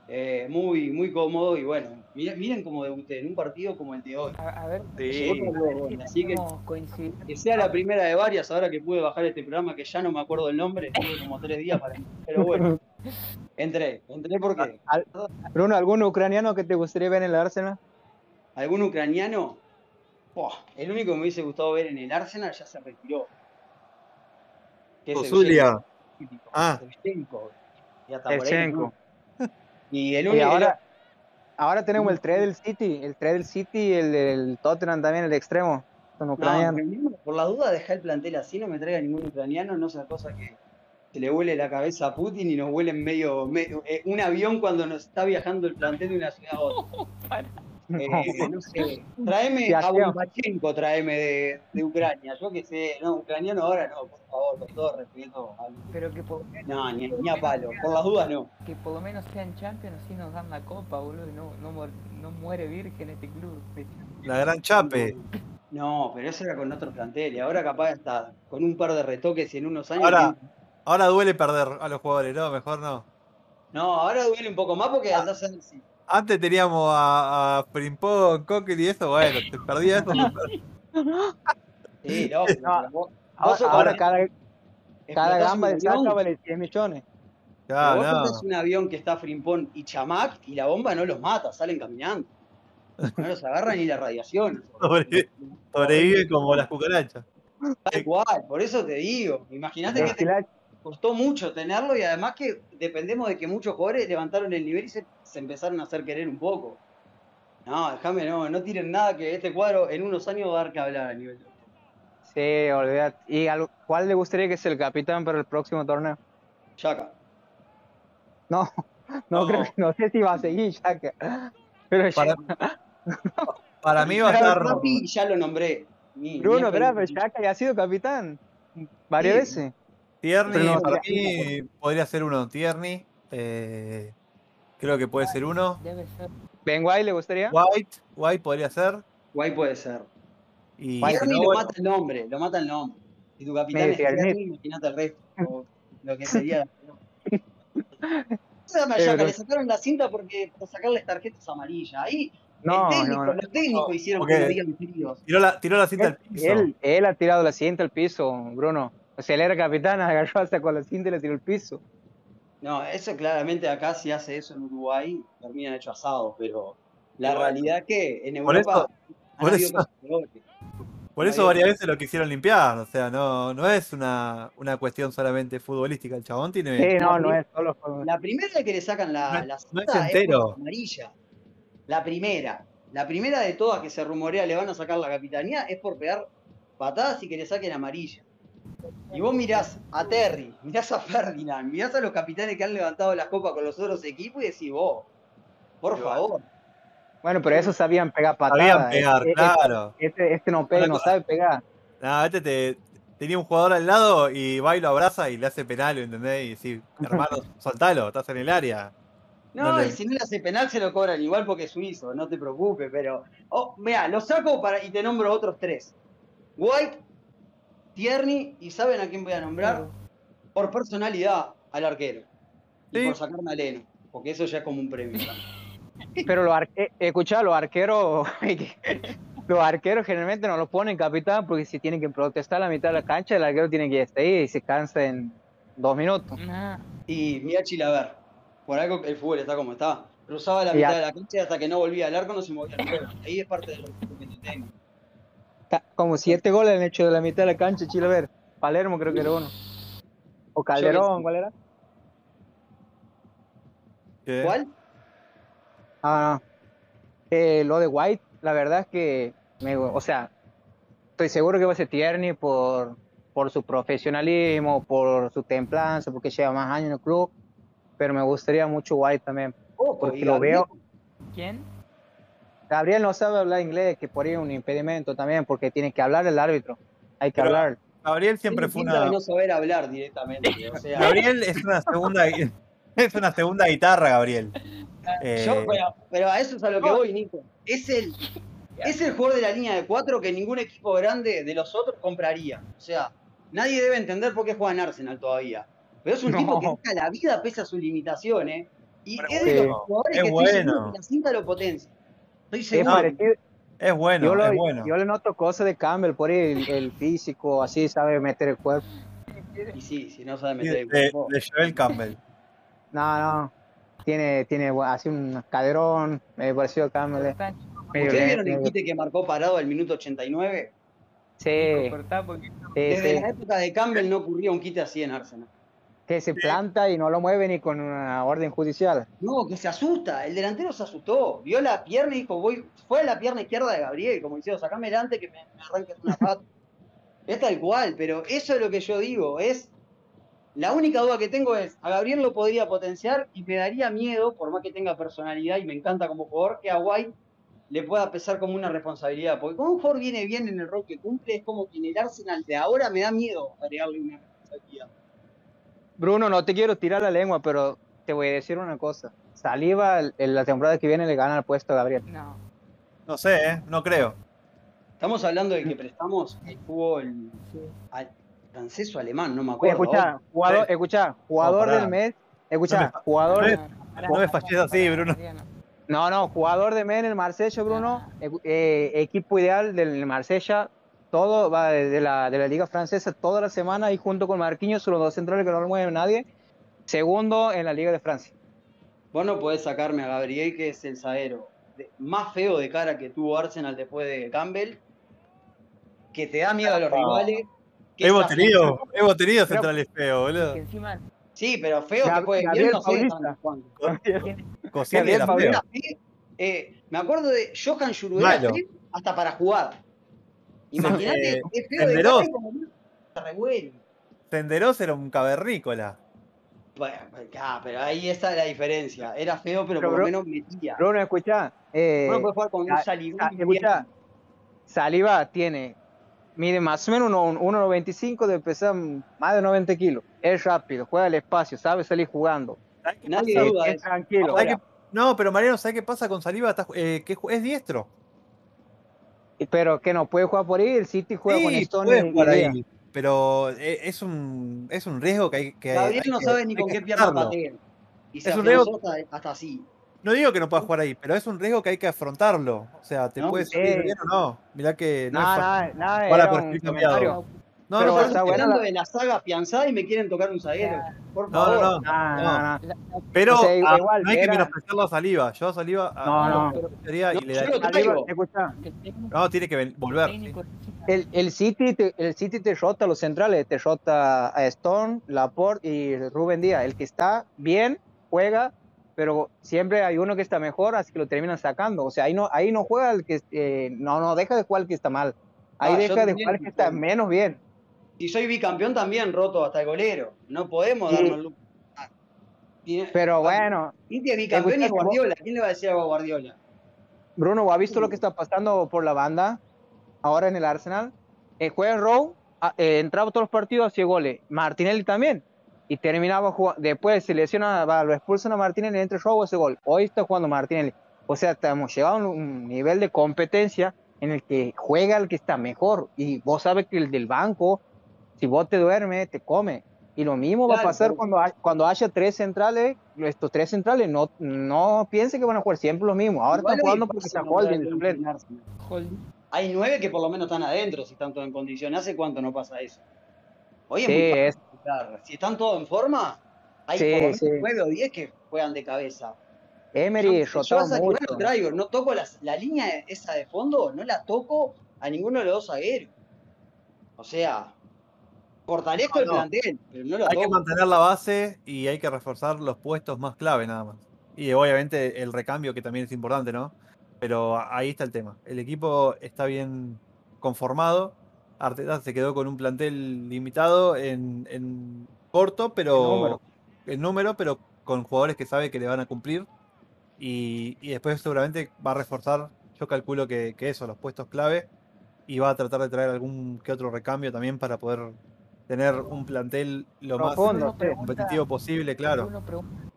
eh, muy, muy cómodo y bueno, miren, miren cómo debuté en un partido como el de hoy. A, a ver, Sí. si Así que- sea la primera de varias ahora que pude bajar este programa que ya no me acuerdo el nombre, tuve como tres días para pero bueno, entré, entré porque Al- Bruno, ¿algún ucraniano que te gustaría ver en el Arsenal? algún ucraniano, el único que me hubiese gustado ver en el Arsenal ya se retiró. Que es Zulia. Evgenio, Ah. Evgenio. Ya está por ahí, Shevchenko. ¿no? Y el Y único ahora, ahora tenemos el 3 del City, el 3 del City y el del Tottenham también, el extremo. Son No, ucranianos. ucraniano, por la duda deja el plantel así, no me traiga ningún ucraniano, no sea cosa que se le huele la cabeza a Putin y nos huele en medio, medio- eh, un avión cuando nos está viajando el plantel de una ciudad a otra. Eh, no sé, tráeme a. Bombachenko, tráeme de, de Ucrania, yo que sé, no, ucraniano ahora no, por favor, con todo respeto. al- Pero que por, No, ni, ni a palo, por las dudas no. que por lo menos sean champions, así nos dan la copa, boludo. y No, no, no muere virgen este club. La gran Chape. No, pero eso era con otro plantel y ahora capaz está con un par de retoques y en unos años. Ahora- tiene- Ahora duele perder a los jugadores, ¿no? Mejor no. No, ahora duele un poco más porque andás a si. Antes teníamos a, a Frimpong, Cocker y eso, bueno, te perdías eso. Sí, no, No, vos- Ahora, vos cada, cada gamba de saca vale 100 millones. pero Ya, vos no. un avión que está Frimpón y Chamac y la bomba no los mata, salen caminando. No los agarra ni la radiación. Sobre- Sobrevive como las cucarachas. Tal cual, por eso te digo. Imagínate que te costó mucho tenerlo y además que dependemos de que muchos jugadores levantaron el nivel y se, se empezaron a hacer querer un poco. No, déjame, no, no tiren nada que este cuadro en unos años va a dar que hablar a nivel. Sí, olvidate. ¿Y al- cuál le gustaría que sea el capitán para el próximo torneo? Chaca. No, no, No. creo que- no sé si va a seguir Xhaka. Pero Para, para mí va a estar. Papi ya lo nombré. Ni- Bruno, ni espera, pero Xhaka ya ha sido capitán varias Sí. veces. Tierney, no, para mí podría ser uno. Tierney. eh, creo que puede ser uno. Debe ser. Ben White le gustaría. White, White podría ser. Guay puede ser. Y White, si Tierney no, lo bueno, mata el nombre, lo mata el nombre. Si tu capitán es Tierney. Imagínate el resto. o lo que sería. Dame a Pero Xhaka, no- le sacaron la cinta porque por sacarles tarjetas amarillas. Ahí No, el técnico, no, no. los técnicos No, hicieron que lo digan fríos. tiró la, tiró la cinta al piso. Él, él ha tirado la cinta al piso, Bruno. O sea, él era capitán, agarró, sacó la cinta y le tiró al piso. No, eso claramente acá si hace eso en Uruguay, terminan hecho asado, pero la Igual. realidad es que en Por Europa eso- por eso-. Por eso varias veces lo quisieron limpiar. O sea, no, no es una, una cuestión solamente futbolística. El chabón tiene. Sí, no, no, no es solo. La primera que le sacan la, No- la no es entero. amarilla. La primera. La primera de todas que se rumorea le van a sacar la capitanía es por pegar patadas y que le saquen amarilla. Y vos mirás a Terry, mirás a Ferdinand, mirás a los capitanes que han levantado las copas con los otros equipos y decís vos, por favor. Bueno, pero esos sabían pegar Sabían patadas. pegar, Este- claro. Este, este no pega, no sabe pegar. No, este te, tenía un jugador al lado y va y lo abraza y le hace penal, ¿entendés? Y sí, hermano, soltalo, estás en el área. No, No le- y si no le hace penal se lo cobran igual porque es suizo, no te preocupes, pero. Oh, mira, lo saco para y te nombro otros tres. White, Tierney, y ¿saben a quién voy a nombrar? Por personalidad al arquero. Y Sí. por sacarme a Leno, porque eso ya es como un premio. Pero los arque escuchá, los arqueros, los arqueros generalmente no lo ponen capitán porque si tienen que protestar a la mitad de la cancha, el arquero tiene que estar ahí y se cansa en dos minutos. Nah, Y mira Chilaver, por algo el fútbol está como está. Cruzaba la Y mitad de la cancha y hasta que no volvía al arco no se movía el juego. Ahí es parte de lo que te tengo. Como siete goles han hecho de la mitad de la cancha, Chile, a ver. Palermo creo que era uno. O Calderón. ¿cuál era? ¿Qué? ¿Cuál? Ah, no. Eh, lo de White, la verdad es que, me, o sea, estoy seguro que va a ser Tierney por, por su profesionalismo, por su templanza, porque lleva más años en el club, pero me gustaría mucho White también. Ojo, Porque lo veo- ¿Quién? Gabriel no sabe hablar inglés, que por ahí es un impedimento también, porque tiene que hablar el árbitro. Hay que Pero- hablar. Gabriel siempre fue una. de no saber hablar directamente. O sea, Gabriel es una segunda. Es una segunda guitarra, Gabriel. Eh, Yo, pero, pero a eso es a lo que voy, Nico. Es el, es el jugador de la línea de cuatro que ningún equipo grande de los otros compraría. O sea, nadie debe entender por qué juega en Arsenal todavía. Pero es un No. tipo que deja la vida pese a sus limitaciones. Y Pero es de bueno, los jugadores es que estoy seguro bueno. que la cinta lo potencia. Estoy Es seguro. parecido- es bueno, yo, lo- es bueno. yo le noto cosas de Campbell, por ahí el, el físico, así sabe meter el cuerpo. Y sí, si no sabe meter el cuerpo. de Joel Campbell. No, no. Tiene, tiene así un caderón, medio parecido a Campbell. eh. ¿Ustedes vieron el quite que marcó parado al minuto 89? Sí, cortá porque sí, Desde sí. la época de Campbell no ocurría un quite así en Arsenal. Que se planta y no lo mueve ni con una orden judicial. No, que se asusta. El delantero se asustó. Vio la pierna y dijo, voy, fue a la pierna izquierda de Gabriel, como diciendo, sacame delante que me, me arranques una pata. es tal cual, pero eso es lo que yo digo, es. La única duda que tengo es, a Gabriel lo podría potenciar y me daría miedo, por más que tenga personalidad y me encanta como jugador, que a White le pueda pesar como una responsabilidad. Porque como un jugador viene bien en el rol que cumple, es como que en el Arsenal de ahora me da miedo agregarle una responsabilidad. Bruno, no te quiero tirar la lengua, pero te voy a decir una cosa. Saliva, el- en la temporada que viene le gana el puesto a Gabriel. no. No sé, ¿eh? no creo. Estamos hablando de que prestamos el fútbol al francés o alemán, no me acuerdo. escucha, jugador, escucha, jugador No, del mes, escucha, No jugador, no me- no me falles así, Bruno. No, no, jugador de mes en el Marsella, Bruno, eh, equipo ideal del Marsella, todo va de, la, de la liga francesa toda la semana y junto con Marquinhos son los dos centrales que no lo mueve nadie, segundo en la liga de Francia. Vos no podés sacarme a Gabriel, que es el zaguero más feo de cara que tuvo Arsenal después de Campbell, que te da miedo a los rivales. que Hemos tenido, hemos tenido centrales feos, boludo. Que encima Sí, pero feo que puede Gabriel no Gabriel. Sí, eh, me acuerdo de Johan Juru Malo. hasta para jugar. Imagínate, Eh, es feo de como se revuelve. Senderos era un cavernícola. Bueno, ah, pero ahí está la diferencia. Era feo, pero, Pero, por lo menos metía. Bruno, escucha. Eh, Uno puede jugar con un sa- Saliba sa- y un escucha, Viejo. Saliba tiene, mide más o menos uno- 1,95 de pesar más de 90 kilos. Es rápido, juega al espacio, sabe salir jugando. ¿Sabes qué Nadie duda de es tranquilo. ¿Sabes Ahora, qué- No, pero Mariano, ¿sabes qué pasa con Saliba? Está- eh, que es diestro. Pero que no puede jugar por ahí, el City juega con Sí, Stone puede y jugar Villa. ahí, pero eh, es un, es un riesgo que hay que. Gabriel hay no que- sabe ni con qué pierna aceptarlo. patea. Y se Es un afianzó hasta, hasta así. No digo que no pueda jugar ahí, pero es un riesgo que hay que afrontarlo. O sea, te No, puede sí. salir bien o no. Mirá que no Nada, es fácil. nada, nada, Para era perfil un cambiado. comentario. No, pero no, está buena hablando la- de la saga afianzada y me quieren tocar un zaguero. Por no, favor. no, no. Pero O sea, ah, igual, no hay que menospreciar la saliva. Yo a saliva a- No, no. pero No, y le yo daría- lo traigo. No, tiene que volver. sí. El, el City te, el City te rota a los centrales, te rota a Stone, Laporte y Rubén Díaz. El que está bien juega, pero siempre hay uno que está mejor, así que lo terminan sacando. O sea, ahí no, ahí no juega el que eh, no, no deja de jugar el que está mal. Ahí Ah, deja de jugar el que está menos bien. Si soy bicampeón también roto hasta el golero. No podemos darnos el lujo. Ah, Pero bueno, Inti es bicampeón y Guardiola. ¿Quién le va a decir algo a Guardiola? Bruno, ¿has visto lo que está pasando por la banda ahora en el Arsenal? Eh, juega en Row, ah, eh, entraba todos los partidos, hacía goles. Martinelli también. Y terminaba jugando. Después se lesiona, va, lo expulsan a Martinelli, entra Row, ese gol. Hoy está jugando Martinelli. O sea, estamos llegando a un, un nivel de competencia en el que juega el que está mejor. Y vos sabes que el del banco, si vos te duermes, te come. Y lo mismo va a pasar pero- cuando, hay- cuando haya tres centrales. Estos tres centrales no, no piensen que van a jugar siempre lo mismo. Ahora Igual están jugando porque está Holding, el el. Hay nueve que por lo menos están adentro si están todos en condiciones. ¿Hace cuánto no pasa eso? Hoy es Sí, muy fácil es- encontrar. Si están todos en forma, hay Sí, por lo menos sí. nueve o diez que juegan de cabeza. Emery yo, yo a mucho. lo traigo, no toco las- la línea esa de fondo, no la toco a ninguno de los dos zagueros. O sea, fortalezco No, el plantel, pero no lo Hay que mantener la base y hay que reforzar los puestos más clave nada más. Y obviamente el recambio que también es importante, ¿no? Pero ahí está el tema. El equipo está bien conformado. Arteta se quedó con un plantel limitado en, en corto, pero En número. en número, pero con jugadores que sabe que le van a cumplir. Y, y después seguramente va a reforzar, yo calculo que, que eso, los puestos clave. Y va a tratar de traer algún que otro recambio también para poder tener un plantel lo más Profundo, competitivo posible, claro.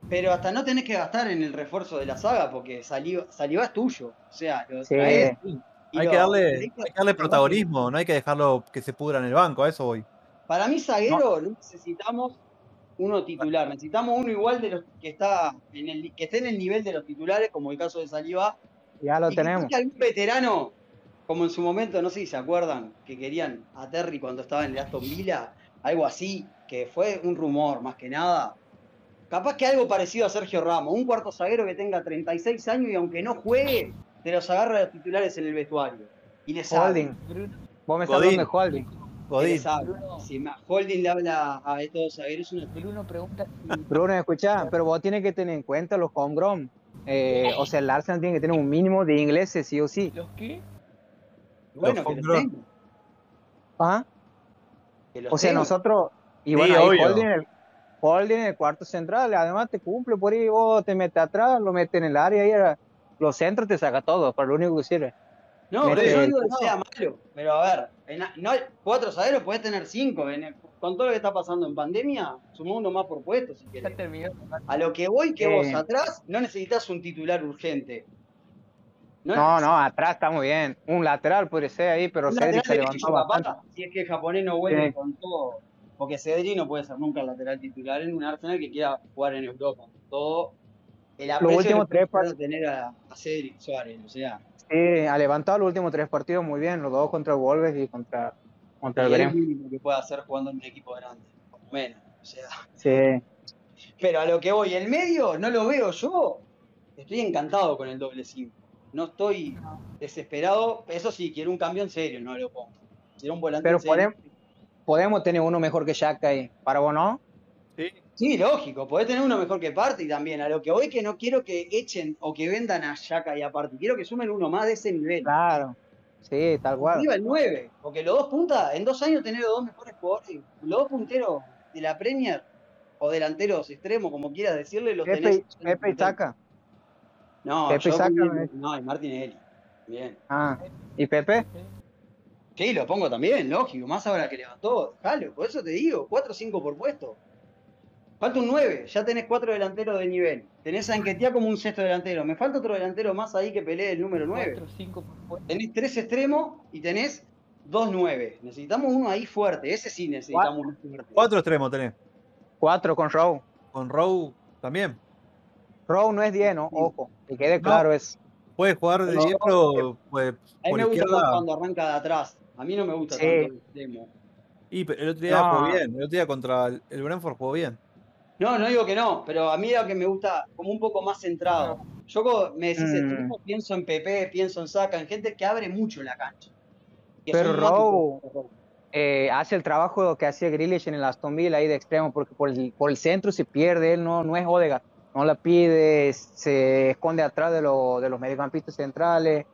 Pero hasta no tenés que gastar en el refuerzo de la saga, porque Saliba es tuyo. O sea, lo Sí. traes y Hay lo- que darle, hay que darle protagonismo, no hay que dejarlo que se pudra en el banco, a eso voy. Para mí, zaguero, no necesitamos uno titular, necesitamos uno igual de los que está en el que esté en el nivel de los titulares, como el caso de Saliba, Ya lo y que tenemos. toque algún veterano, como en su momento, no sé si se acuerdan, que querían a Terry cuando estaba en el Aston Villa, algo así, que fue un rumor más que nada. Capaz que algo parecido a Sergio Ramos, un cuarto zaguero que tenga 36 años y aunque no juegue, te los agarra a los titulares en el vestuario. Y le sabe. Holding. Bruno, Vos me estás hablando de Holding. Godín. Si Holding le habla a estos zagueros, es una Bruno pregunta si Bruno, escucha, pero vos tienes que tener en cuenta los homegrown. Eh, o sea, el Arsenal tiene que tener un mínimo de ingleses, sí o sí. los que Bueno, Los que los que los O sea, nosotros. Y Sí, bueno, ahí obvio. Holding, el, Holding en el cuarto central, además te cumple por ahí, vos te metes atrás, lo metes en el área y era- los centros te saca todo, para lo único que sirve. No, Mete- pero yo digo que sea malo. Pero a ver, en- no hay cuatro zagueros, podés tener cinco. en el- con todo lo que está pasando en pandemia, sumó uno más por puesto si querés. A lo que voy, que Eh. vos atrás no necesitas un titular urgente. No, no, atrás está muy bien. Un lateral puede ser ahí, pero Cedric se levantó bastante. si es que el japonés no vuelve Sí. con todo. Porque Cedric no puede ser nunca el lateral titular en un Arsenal que quiera jugar en Europa. Todo el aprecio últimos tres a tener a, a Cedric Suárez. O sea, Sí, ha levantado los últimos tres partidos muy bien, los dos contra el Wolves y contra, contra el y es el mínimo que puede hacer jugando en un equipo grande. por lo menos. O sea. Sí. Pero a lo que voy, el medio no lo veo yo. Estoy encantado con el doble 5. No estoy desesperado. Eso sí, quiero un cambio en serio, no lo pongo. Quiero un volante Pero en serio. podemos, podemos tener uno mejor que Shaq ahí. ¿Para vos no? Sí. Sí, lógico, podés tener uno mejor que Party también. A lo que voy que no quiero que echen o que vendan a Yaka y a Party. Quiero que sumen uno más de ese nivel. Claro. Sí, tal cual. Arriba el 9. Porque los dos puntas, en dos años tener los dos mejores jugadores, los dos punteros de la Premier, o delanteros extremos, como quieras decirle, los Pepe, tenés. Pepe y Saca. No, Pepe yo Saca, pongo- ¿no? no, y Martinelli. Bien. Ah, ¿y Pepe? Sí, lo pongo también, lógico. Más ahora que levantó. Jalo, por eso te digo, 4 o 5 por puesto. Falta un 9, ya tenés cuatro delanteros de nivel. Tenés a Enquetia como un sexto delantero. Me falta otro delantero más ahí que pelee el número 9. 4 5 por puesto. Tenés tres extremos y tenés dos 9. Necesitamos uno ahí fuerte. Ese sí necesitamos uno fuerte. Cuatro extremos tenés. Cuatro con Rowe. Con Rowe también. Rowe no es 10, ¿no? Ojo, que quede claro es. Puede jugar de No, 10, pero pues, A mí me gusta más izquierda. cuando arranca de atrás. A mí no me gusta Sí. tanto el extremo. Y pero el otro día No. jugó bien. El otro día contra el, el Brentford jugó bien. No, no digo que no, pero a mí lo que me gusta como un poco más centrado. Yo como me decís Mm. extremo, pienso en Pepe, pienso en Saka, en gente que abre mucho la cancha. Pero Rowe- Eh, hace el trabajo que hacía Grealish en el Aston Villa ahí de extremo, porque por el, por el centro se pierde, él no, no es Odegaard. No la pide, se esconde atrás de, lo- de los mediocampistas centrales,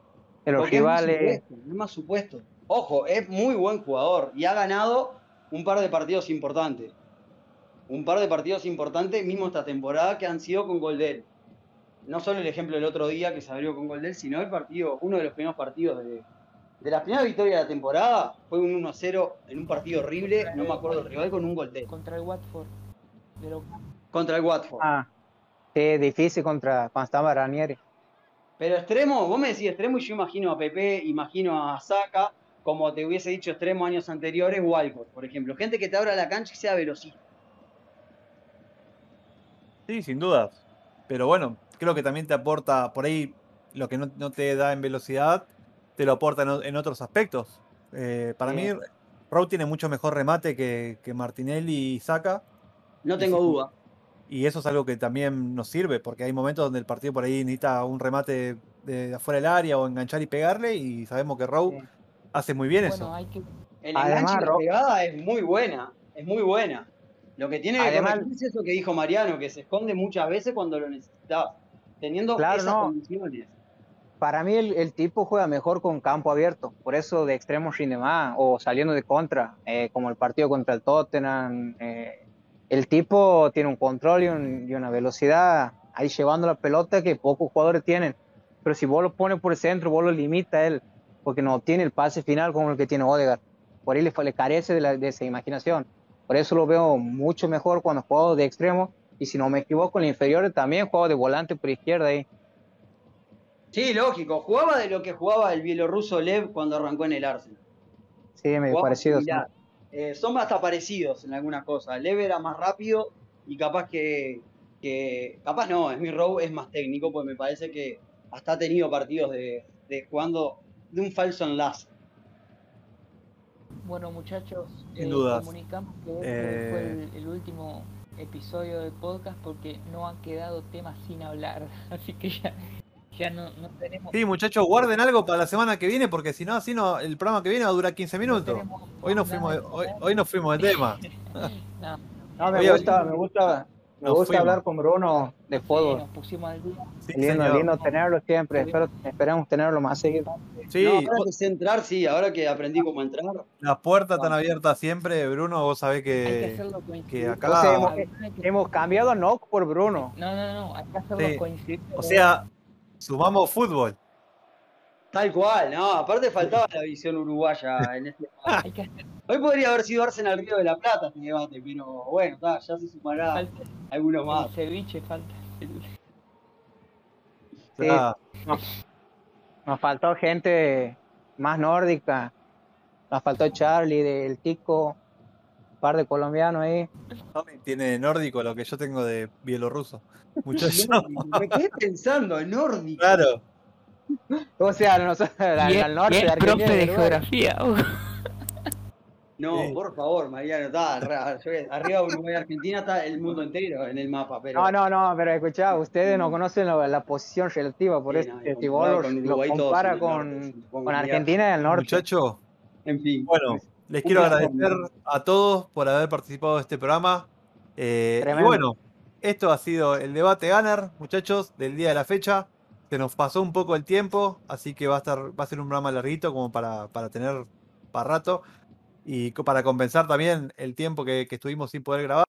de los Porque es más rivales. supuesto, es más supuesto. Ojo, es muy buen jugador y ha ganado un par de partidos importantes. Un par de partidos importantes, mismo esta temporada, que han sido con gol de él. No solo el ejemplo del otro día que se abrió con gol de él, sino el partido, uno de los primeros partidos de, de las primeras victorias de la temporada. Fue un 1-0 en un partido horrible, no me acuerdo el rival, con un gol de él. Contra el Watford. Contra el Watford. Ah, sí, difícil contra cuando estaba Ranieri. Pero extremo, vos me decís extremo y yo imagino a Pepe, imagino a Saka, como te hubiese dicho extremo años anteriores, Walcott, por ejemplo. Gente que te abra la cancha y sea velocista. Sí, sin dudas. Pero bueno, creo que también te aporta por ahí lo que no, no te da en velocidad, te lo aporta en, otros aspectos. Eh, para Sí. mí, Rowe tiene mucho mejor remate que, que Martinelli y Saka. No tengo duda. Y eso es algo que también nos sirve, porque hay momentos donde el partido por ahí necesita un remate de afuera del área o enganchar y pegarle, y sabemos que Rowe Sí. hace muy bien Bueno, eso. hay que. El Además, enganche y la pegada es muy buena, es muy buena. Lo que tiene que es eso que dijo Mariano, que se esconde muchas veces cuando lo necesitas, teniendo Claro, esas no. condiciones. Para mí el, el tipo juega mejor con campo abierto, por eso de extremo rinde más, o saliendo de contra, eh, como el partido contra el Tottenham. eh, el tipo tiene un control y, un- y una velocidad ahí llevando la pelota que pocos jugadores tienen. Pero si vos lo pones por el centro, vos lo limita a él, porque no tiene el pase final como el que tiene Odegaard. Por ahí le, le carece de, la- de esa imaginación. Por eso lo veo mucho mejor cuando juego de extremo. Y si no me equivoco, en el inferior también juego de volante por izquierda ahí. Sí, lógico. Jugaba de lo que jugaba el bielorruso Lev cuando arrancó en el Arsenal. Sí, medio Jugaba parecido. sí. Eh, son hasta parecidos en algunas cosas. Lev era más rápido y capaz que, que- capaz no, Smith Rowe es más técnico, porque me parece que hasta ha tenido partidos de, de jugando de un falso enlace. Bueno, muchachos, Sin eh, dudas. comunicamos que este Eh, fue el, el último episodio del podcast porque no han quedado temas sin hablar. Así que ya, ya no, no tenemos. Sí, muchachos, guarden algo para la semana que viene, porque si no, así no, el programa que viene va a durar 15 no minutos. Hoy nos fuimos, de- hoy, hoy nos fuimos de tema. No, No, me Oye, gusta, me gusta, me nos gusta fuimos. hablar con Bruno de sí, fútbol. nos pusimos al día. Sí, lindo, lindo tenerlo siempre. Espero, esperemos tenerlo más seguido. Sí, No, ahora que sé entrar, sí, ahora que aprendí cómo entrar. las puertas están abiertas siempre, Bruno, vos sabés Hay que que... hacerlo coincidir. que acá- O sea, hemos, hemos cambiado a Nock por Bruno. No, no, no, hay que hacerlo Sí. coincidir. O sea, sumamos fútbol. Tal cual, no, aparte faltaba la visión uruguaya en este Hoy podría haber sido Arsenal Río de la Plata este debate, pero bueno, ya se sumará falta alguno el más. ceviche, falta el- Sí. Ah, Nos faltó gente más nórdica. Nos faltó Charlie, del Tico, par de colombianos ahí. Tommy tiene nórdico lo que yo tengo de bielorruso. Muchachos. Me quedé pensando en nórdico. Claro. O sea, nosotros al, Y norte y de profe y de geografía. No, Sí. por favor, Mariano, está arriba de Uruguay y Argentina está el mundo entero en el mapa, pero No, no, no, pero escuchá, ustedes no conocen la, la posición relativa, por Sí, eso no, que y si vos lo, con lo compara en el con, norte, Argentina del norte. Muchachos, En fin. bueno, les quiero agradecer a todos por haber participado de este programa. Eh, y bueno, esto ha sido el debate Gunner, muchachos, del día de la fecha. Se nos pasó un poco el tiempo, así que va a estar, va a ser un programa larguito como para, para tener para rato y para compensar también el tiempo que, que estuvimos sin poder grabar.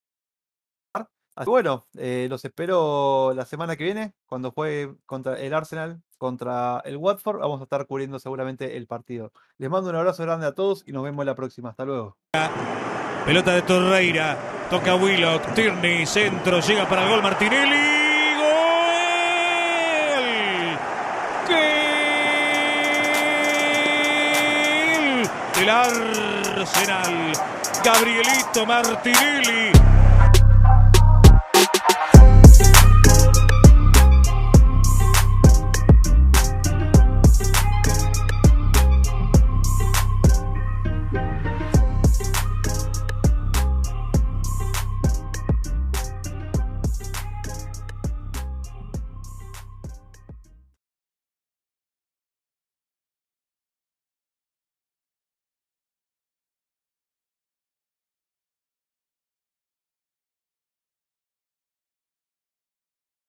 Así bueno, eh, los espero la semana que viene, cuando juegue contra el Arsenal, contra el Watford. Vamos a estar cubriendo seguramente el partido. Les mando un abrazo grande a todos y nos vemos la próxima. Hasta luego. Pelota de Torreira. Toca Willock. Tierney. Centro. Llega para el gol Martinelli. El Arsenal. Gabrielito Martinelli